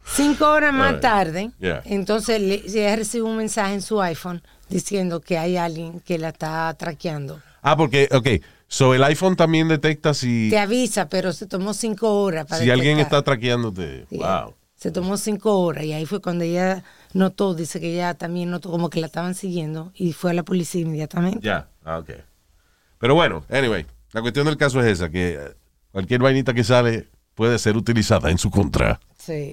Cinco horas más tarde, Yeah. entonces le- ella recibe un mensaje en su iPhone diciendo que hay alguien que la está traqueando. Ah, porque, ok, so el iPhone también detecta si, Te avisa, pero se tomó cinco horas para si alguien está traqueándote. Sí. Wow. Se tomó cinco horas y ahí fue cuando ella notó, dice que ella también notó como que la estaban siguiendo y fue a la policía inmediatamente. Ya, ah, ok. Pero bueno, anyway, la cuestión del caso es esa, que eh, cualquier vainita que sale puede ser utilizada en su contra. Sí.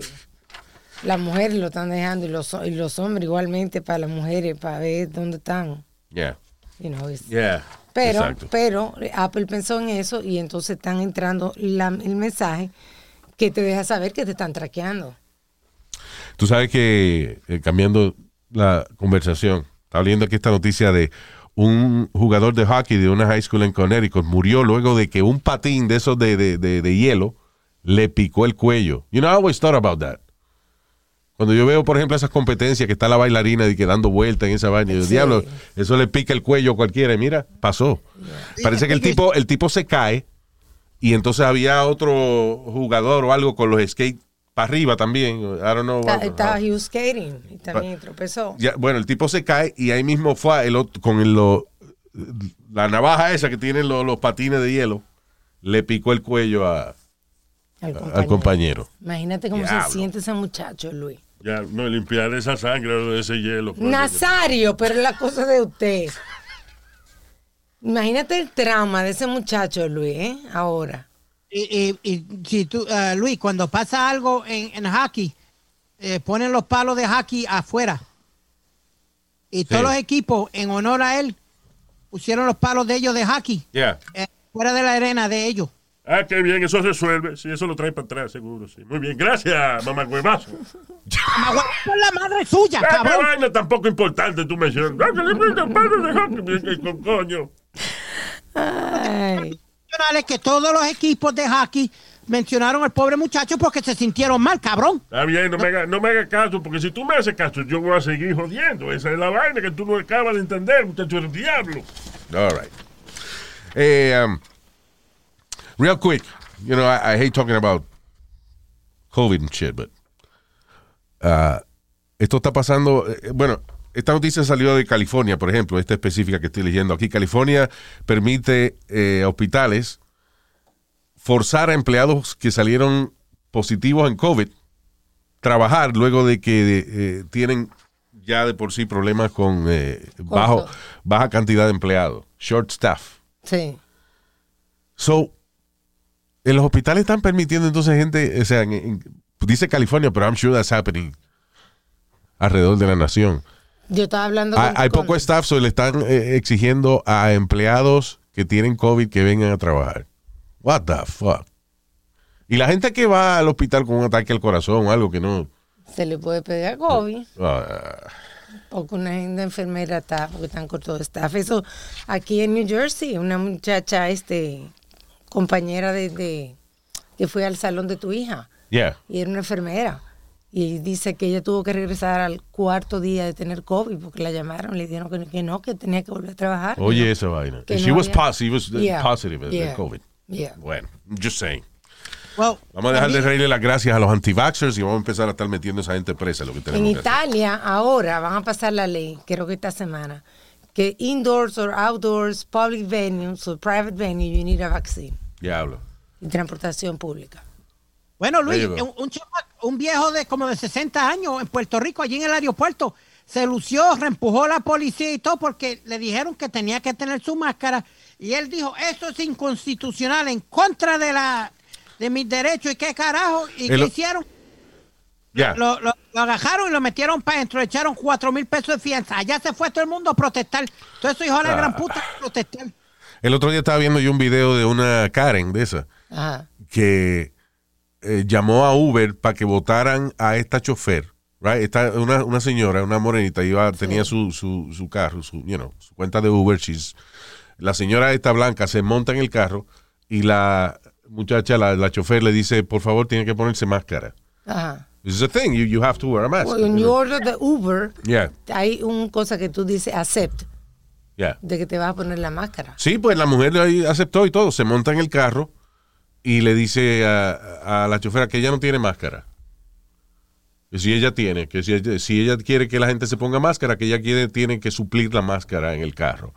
Las mujeres lo están dejando y los, y los hombres igualmente para las mujeres, para ver dónde están. Yeah, You know, it's- yeah. Pero, Exacto. pero Apple pensó en eso y entonces están entrando la- el mensaje que te deja saber que te están traqueando. Tú sabes que, eh, cambiando la conversación, estaba leyendo aquí esta noticia de un jugador de hockey de una high school en Connecticut murió luego de que un patín de esos de, de, de- de hielo le picó el cuello. You know, I always thought about that. Cuando yo veo, por ejemplo, esas competencias que está la bailarina y que dando vueltas en esa vaina, yo, Sí. diablo, eso le pica el cuello a cualquiera. Y mira, pasó. Parece que el tipo, el tipo se cae y entonces había otro jugador o algo con los skates para arriba también. I don't know. What- Estaba Hugh skating y también tropezó. Ya, bueno, el tipo se cae y ahí mismo fue el otro- con el, lo- la navaja esa que tienen los, los patines de hielo, le picó el cuello a- al al compañero. Imagínate cómo Diablo. se siente ese muchacho, Luis. Ya, no, limpiar esa sangre de ese hielo. coño. Nazario, pero es la cosa de usted. Imagínate el trauma de ese muchacho, Luis, ¿eh? Ahora. Y, y- y si tú, eh, Luis, cuando pasa algo en, en hockey, eh, ponen los palos de hockey afuera. Y todos Sí. los equipos, en honor a él, pusieron los palos de ellos de hockey Yeah. eh, fuera de la arena de ellos. Ah, qué bien, eso resuelve. Sí, eso lo trae para atrás, seguro, sí. Muy bien, gracias, mamá huevazo. Mamá, Con la madre suya, Ah, qué cabrón. vaina tampoco importante tú mencionas. Ah, que le brinda padre de hockey, que con coño. Ay. Que todos los equipos de hockey mencionaron al pobre muchacho porque se sintieron mal, cabrón. Está bien, no me, haga, no me haga caso, porque si tú me haces caso, yo voy a seguir jodiendo. Esa es la vaina que tú no acabas de entender, muchacho, el diablo. All right. Eh, um, real quick, you know, I, I hate talking about COVID and shit, but uh, esto está pasando. eh, bueno, esta noticia salió de California, por ejemplo, esta específica que estoy leyendo aquí. California permite eh, hospitales forzar a empleados que salieron positivos en COVID trabajar luego de que eh, tienen ya de por sí problemas con eh, bajo, baja cantidad de empleados, short staff. Sí. So, en los hospitales están permitiendo entonces gente, o sea, en- en- dice California, pero I'm sure that's happening alrededor de la nación. Yo estaba hablando Hay, con, hay con- poco staff, so le están eh, exigiendo a empleados que tienen COVID que vengan a trabajar. What the fuck? Y la gente que va al hospital con un ataque al corazón o algo que no... Se le puede pegar COVID. ah, Porque una gente enfermera está, porque están con todo staff. Eso aquí en New Jersey, una muchacha, este, compañera de, de- que fue al salón de tu hija, yeah. y era una enfermera. Y dice que ella tuvo que regresar al cuarto día de tener COVID porque la llamaron, le dijeron que, que no, que tenía que volver a trabajar. Oye, no. esa vaina. que She no was había- positive, she was, uh, Yeah, positive de yeah, COVID. yeah. Bueno, just saying. Well, Vamos a dejar de reírle las gracias a los anti-vaxxers y vamos a empezar a estar metiendo a esa gente presa, lo que En tenemos hacer. Italia ahora van a pasar la ley, creo que esta semana, que indoors or outdoors, public venues or private venues, you need a vaccine. Diablo. Y transportación pública. Bueno, Luis, un, un un viejo de como de 60 años en Puerto Rico, allí en el aeropuerto, se lució, reempujó a la policía y todo porque le dijeron que tenía que tener su máscara y él dijo, eso es inconstitucional, en contra de la de mis derechos y qué carajo, y El- qué hicieron, Lo, lo- lo agajaron y lo metieron para adentro, le echaron cuatro mil pesos de fianza, allá se fue todo el mundo a protestar, todo eso hijo de la Ah. gran puta a protestar. El otro día estaba viendo yo un video de una Karen de esa Ajá. que eh, llamó a Uber para que votaran a esta chofer. Right? Esta, una, una señora, una morenita, iba, tenía su, su, su carro, su, you know, su cuenta de Uber. she's- la señora esta blanca se monta en el carro y la muchacha, la, la chofer, le dice, por favor, tiene que ponerse máscara. Ajá. This is a thing, you, you have to wear a mask. When you order the Uber, Yeah, hay una cosa que tú dices accept, yeah. de que te vas a poner la máscara. Sí, pues la mujer aceptó y todo. Se monta en el carro y le dice a, a la chofera que ella no tiene máscara. Que si ella tiene, que si ella, si ella quiere que la gente se ponga máscara, que ella quiere, tiene que suplir la máscara en el carro.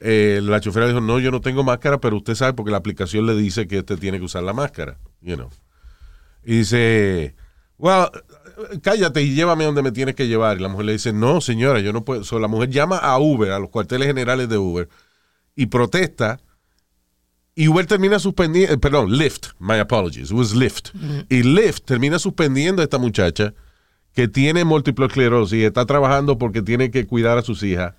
Eh, la chofera dijo, no, yo no tengo máscara, pero usted sabe porque la aplicación le dice que usted tiene que usar la máscara. You know. Y dice, well, cállate y llévame donde me tienes que llevar. Y la mujer le dice, no, señora, yo no puedo. So, la mujer llama a Uber, a los cuarteles generales de Uber, y protesta. Y Uber termina suspendiendo, eh, perdón, Lyft, my apologies, it was Lyft. Y Lyft termina suspendiendo a esta muchacha que tiene múltiple esclerosis y está trabajando porque tiene que cuidar a sus hijas.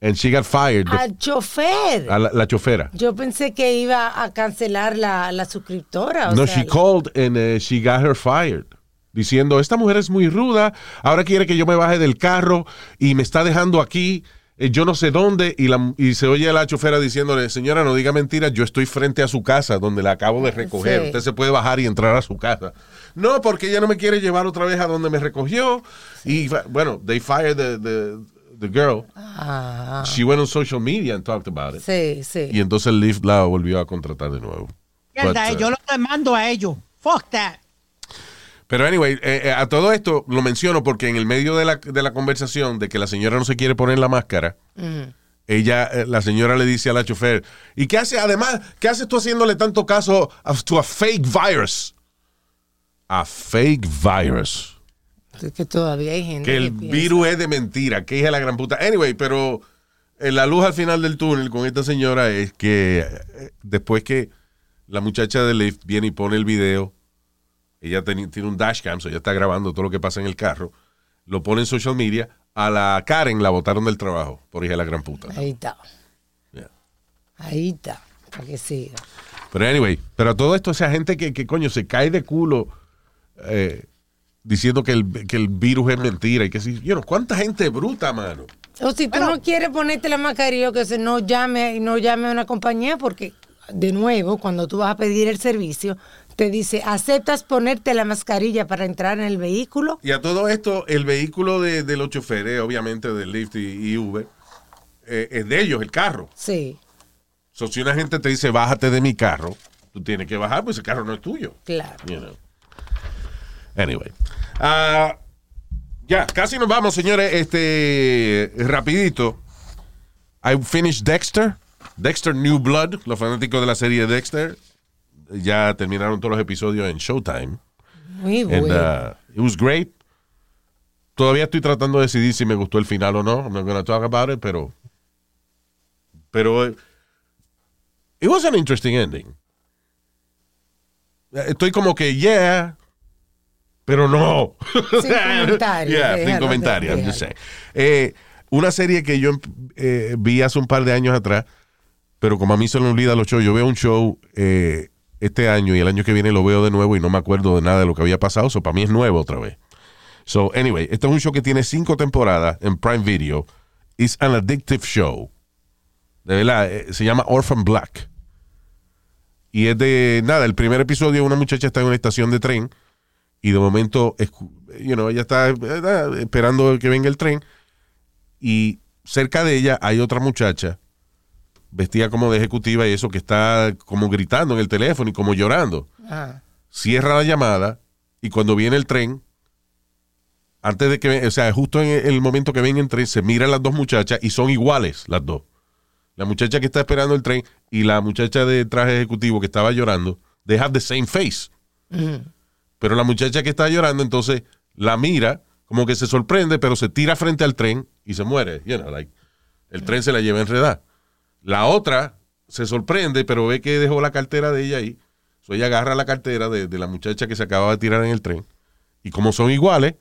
And she got fired. Al chofer. a la, la chofera. Yo pensé que iba a cancelar la, la suscriptora. o No, sea, she called and uh, she got her fired. Diciendo, esta mujer es muy ruda, ahora quiere que yo me baje del carro y me está dejando aquí eh, yo no sé dónde y, la, y se oye a la chofera diciéndole, señora, no diga mentiras, yo estoy frente a su casa donde la acabo de recoger. Sí. Usted se puede bajar y entrar a su casa. No, porque ella no me quiere llevar otra vez a donde me recogió. Y bueno, they fired the, the, the girl. Ah, She went on social media and talked about it. sí, sí. Y entonces Lyft la volvió a contratar de nuevo. But, uh, yo lo demando a ellos. Fuck that. Pero anyway, eh, eh, a todo esto lo menciono porque en el medio de la, de la conversación de que la señora no se quiere poner la máscara, ella, eh, la señora le dice a la chofer, ¿y qué hace? Además, ¿qué haces tú haciéndole tanto caso a, to a fake virus? A fake virus. Es que todavía hay gente Que el virus es de mentira, que hija de la gran puta. Anyway, pero la luz al final del túnel con esta señora es que después que la muchacha de Lyft viene y pone el video, ella teni- tiene un dashcam, so ella está grabando todo lo que pasa en el carro, lo pone en social media, a la Karen la botaron del trabajo por hija de la gran puta. Ahí está. Yeah. Ahí está. Para que siga. Pero anyway, pero todo esto, esa gente que, que coño se cae de culo eh, diciendo que el, que el virus es mentira y que si, you know, ¿cuánta gente bruta, mano? O si tú no quieres ponerte la mascarilla, que se no llame, no llame a una compañía, porque de nuevo, cuando tú vas a pedir el servicio, te dice, ¿aceptas ponerte la mascarilla para entrar en el vehículo? Y a todo esto, el vehículo de, de los choferes, obviamente de Lyft y, y Uber, eh, es de ellos, el carro. Sí, So, si una gente te dice, bájate de mi carro, tú tienes que bajar, pues el carro no es tuyo. claro. You know. Anyway. Ah, ya, casi nos vamos, señores. Este, rapidito. I finished Dexter. Dexter New Blood. Los fanáticos de la serie Dexter. Ya terminaron todos los episodios en Showtime. Muy bueno. uh, it was great. Todavía estoy tratando de decidir si me gustó el final o no. I'm not gonna talk about it, pero. Pero. It was an interesting ending. Estoy como que, yeah, pero no. Sin comentarios, Yeah, sin comentarios. I'm just saying. Eh, una serie que yo eh, vi hace un par de años atrás, pero como a mí se me olvida los shows, yo veo un show eh, este año y el año que viene lo veo de nuevo y no me acuerdo de nada de lo que había pasado. So, para mí es nuevo otra vez. So, anyway, este es un show que tiene cinco temporadas en Prime Video. It's an addictive show. De verdad, eh, se llama Orphan Black. Y es de, nada, el primer episodio, una muchacha está en una estación de tren y de momento, you know, ella está eh, esperando que venga el tren y cerca de ella hay otra muchacha vestida como de ejecutiva y eso que está como gritando en el teléfono y como llorando. Cierra la llamada y cuando viene el tren, antes de que, o sea, justo en el momento que ven el tren, se miran las dos muchachas y son iguales las dos. La muchacha que está esperando el tren y la muchacha de traje ejecutivo que estaba llorando, they have the same face. Pero la muchacha que está llorando, entonces la mira, como que se sorprende, pero se tira frente al tren y se muere. You know, like, el tren se la lleva enredada. La otra se sorprende, pero ve que dejó la cartera de ella ahí. So ella agarra la cartera de, de la muchacha que se acaba de tirar en el tren. Y como son iguales,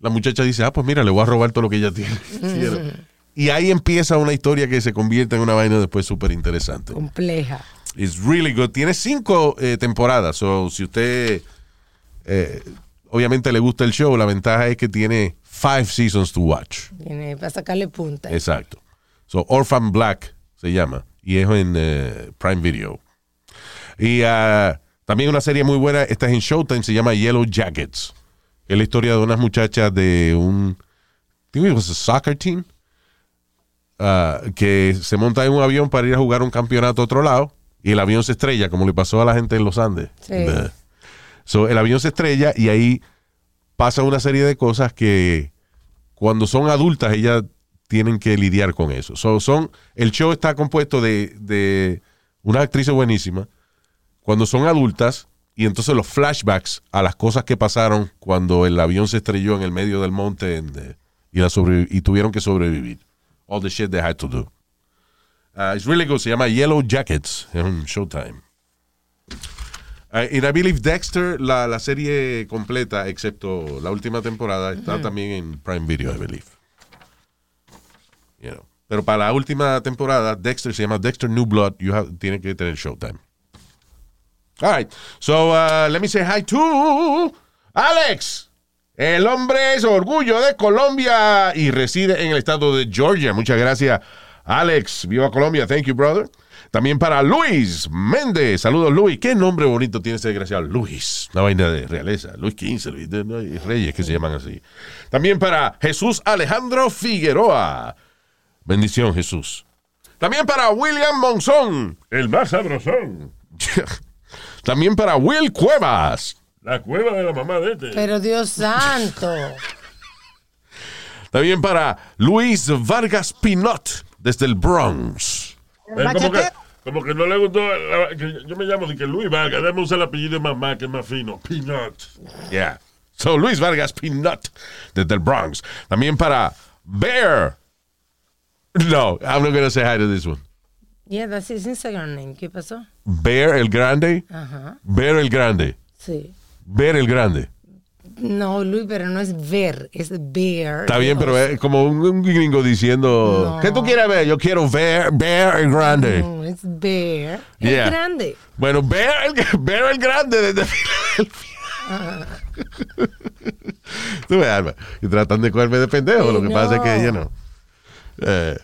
la muchacha dice, ah, pues mira, le voy a robar todo lo que ella tiene. Y ahí empieza una historia que se convierte en una vaina después súper interesante. compleja. It's really good. Tiene cinco eh, temporadas. So, si usted eh, obviamente le gusta el show, la ventaja es que tiene five seasons to watch. Tiene para sacarle punta. Exacto. So, Orphan Black se llama. Y es en eh, Prime Video. Y ah, también una serie muy buena, esta es en Showtime, se llama Yellow Jackets. Es la historia de unas muchachas de un. I think it was a soccer team. ah, que se monta en un avión para ir a jugar un campeonato a otro lado. Y el avión se estrella, como le pasó a la gente en los Andes. Sí. So, el avión se estrella y ahí pasa una serie de cosas que cuando son adultas ellas tienen que lidiar con eso. So, son, el show está compuesto de, de unas actrices buenísimas cuando son adultas y entonces los flashbacks a las cosas que pasaron cuando el avión se estrelló en el medio del monte en, eh, y, la y tuvieron que sobrevivir. All the shit they had to do. Uh, it's really good. Se llama Yellow Jackets. Es un Showtime. Uh, and I believe Dexter, la, la serie completa, excepto la última temporada, está también en Prime Video, I believe. You. Pero para la última temporada, Dexter se llama Dexter New Blood. You have, tiene que tener Showtime. All right. So, uh, let me say hi to Alex. El hombre es orgullo de Colombia y reside en el estado de Georgia. Muchas gracias, Alex. Viva Colombia. Thank you, brother. También para Luis Méndez. Saludos, Luis. Qué nombre bonito tiene ese desgraciado. Luis. Una vaina de realeza. Luis XV, Luis Reyes que se llaman así. También para Jesús Alejandro Figueroa. Bendición, Jesús. También para William Monzón. El más sabrosón. También para Will Cuevas. La cueva de la mamá de este. Pero Dios santo. También para Luis Vargas Pinot, desde el Bronx. Eh, como, que, como que no le gustó. la- que yo me llamo de que Luis Vargas. Déjame usar el apellido de mamá, que es más fino. Peanut. Yeah. So, Luis Vargas Pinot, desde el Bronx. También para Bear. No, I'm not going to say hi to this one. Yeah, that's his Instagram name. ¿Qué pasó? Bear el Grande. Ajá. Bear el Grande. Sí. Bear el Grande. No, Luis, pero no es ver, es bear. Está bien, pero es como un, un gringo diciendo, No. ¿qué tú quieres ver? Yo quiero ver Bear el Grande. No, es bear. Yeah. Es grande. Bueno, Bear el, Bear el Grande desde Filadelfia. Tú ves, Alma, y tratan de cogerme de pendejo. Lo que pasa es que, no. you know, eh,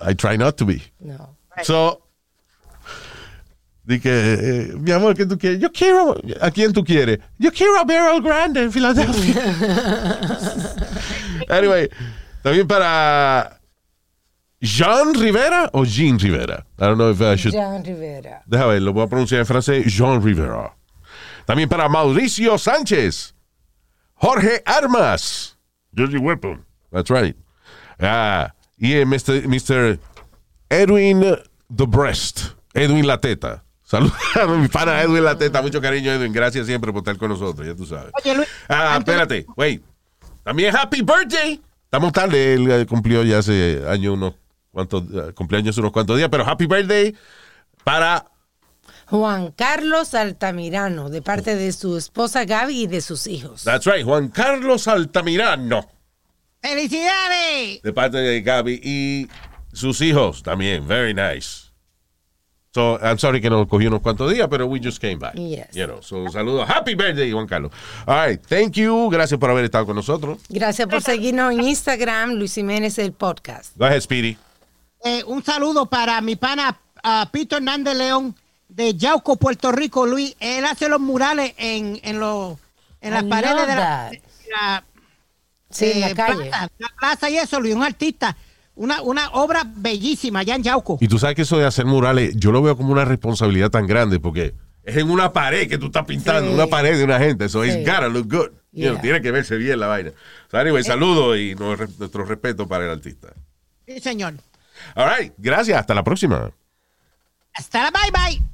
I try not to be. No. So, di que, eh, mi amor, ¿qué tú quieres? Yo quiero, ¿a quién tú quieres? Yo quiero a Bear el Grande en Filadelfia. anyway, también para Jean Rivera o Jean Rivera. I don't know if I should. Jan Rivera. Déjame ver, lo voy a pronunciar en francés. Jean Rivera. También para Mauricio Sánchez. Jorge Armas. Georgie Weapon. That's right. Ah, y eh, Mr. Mr. Edwin The Breast. Edwin La Teta. Saludos a mi pana Edwin La Teta. Mucho cariño, Edwin. Gracias siempre por estar con nosotros, ya tú sabes. Oye, Luis. Ah, espérate. Wait. También Happy Birthday. Estamos tarde. Él eh, cumplió ya hace años unos cuantos, eh, cumpleaños unos cuantos días, pero Happy Birthday para Juan Carlos Altamirano, de parte de su esposa Gaby y de sus hijos. That's right, Juan Carlos Altamirano, ¡Felicidades! de parte de Gaby y sus hijos también. Very nice. So, I'm sorry que nos cogió unos cuantos días, pero we just came back. Yes. You know, so, saludos. Happy birthday, Juan Carlos. All right, thank you. Gracias por haber estado con nosotros. Gracias por seguirnos en Instagram, Luis Jiménez, el podcast. Go ahead, Speedy. Eh, un saludo para mi pana ah, Pito Hernández León de Yauco, Puerto Rico, Luis. Él hace los murales en, en, los, en las I paredes la, de la, Sí, en eh, la calle. Plaza, la plaza y eso, Luis, un artista. Una, una obra bellísima allá en Yauco. Y tú sabes que eso de hacer murales, yo lo veo como una responsabilidad tan grande porque es en una pared que tú estás pintando, Sí. una pared de una gente. So it's Sí. gotta look good. You know, Yeah. tiene que verse bien la vaina. So anyway, saludos y nuestro nuestro respeto para el artista. Sí, señor. All right, gracias. Hasta la próxima. Hasta la bye bye.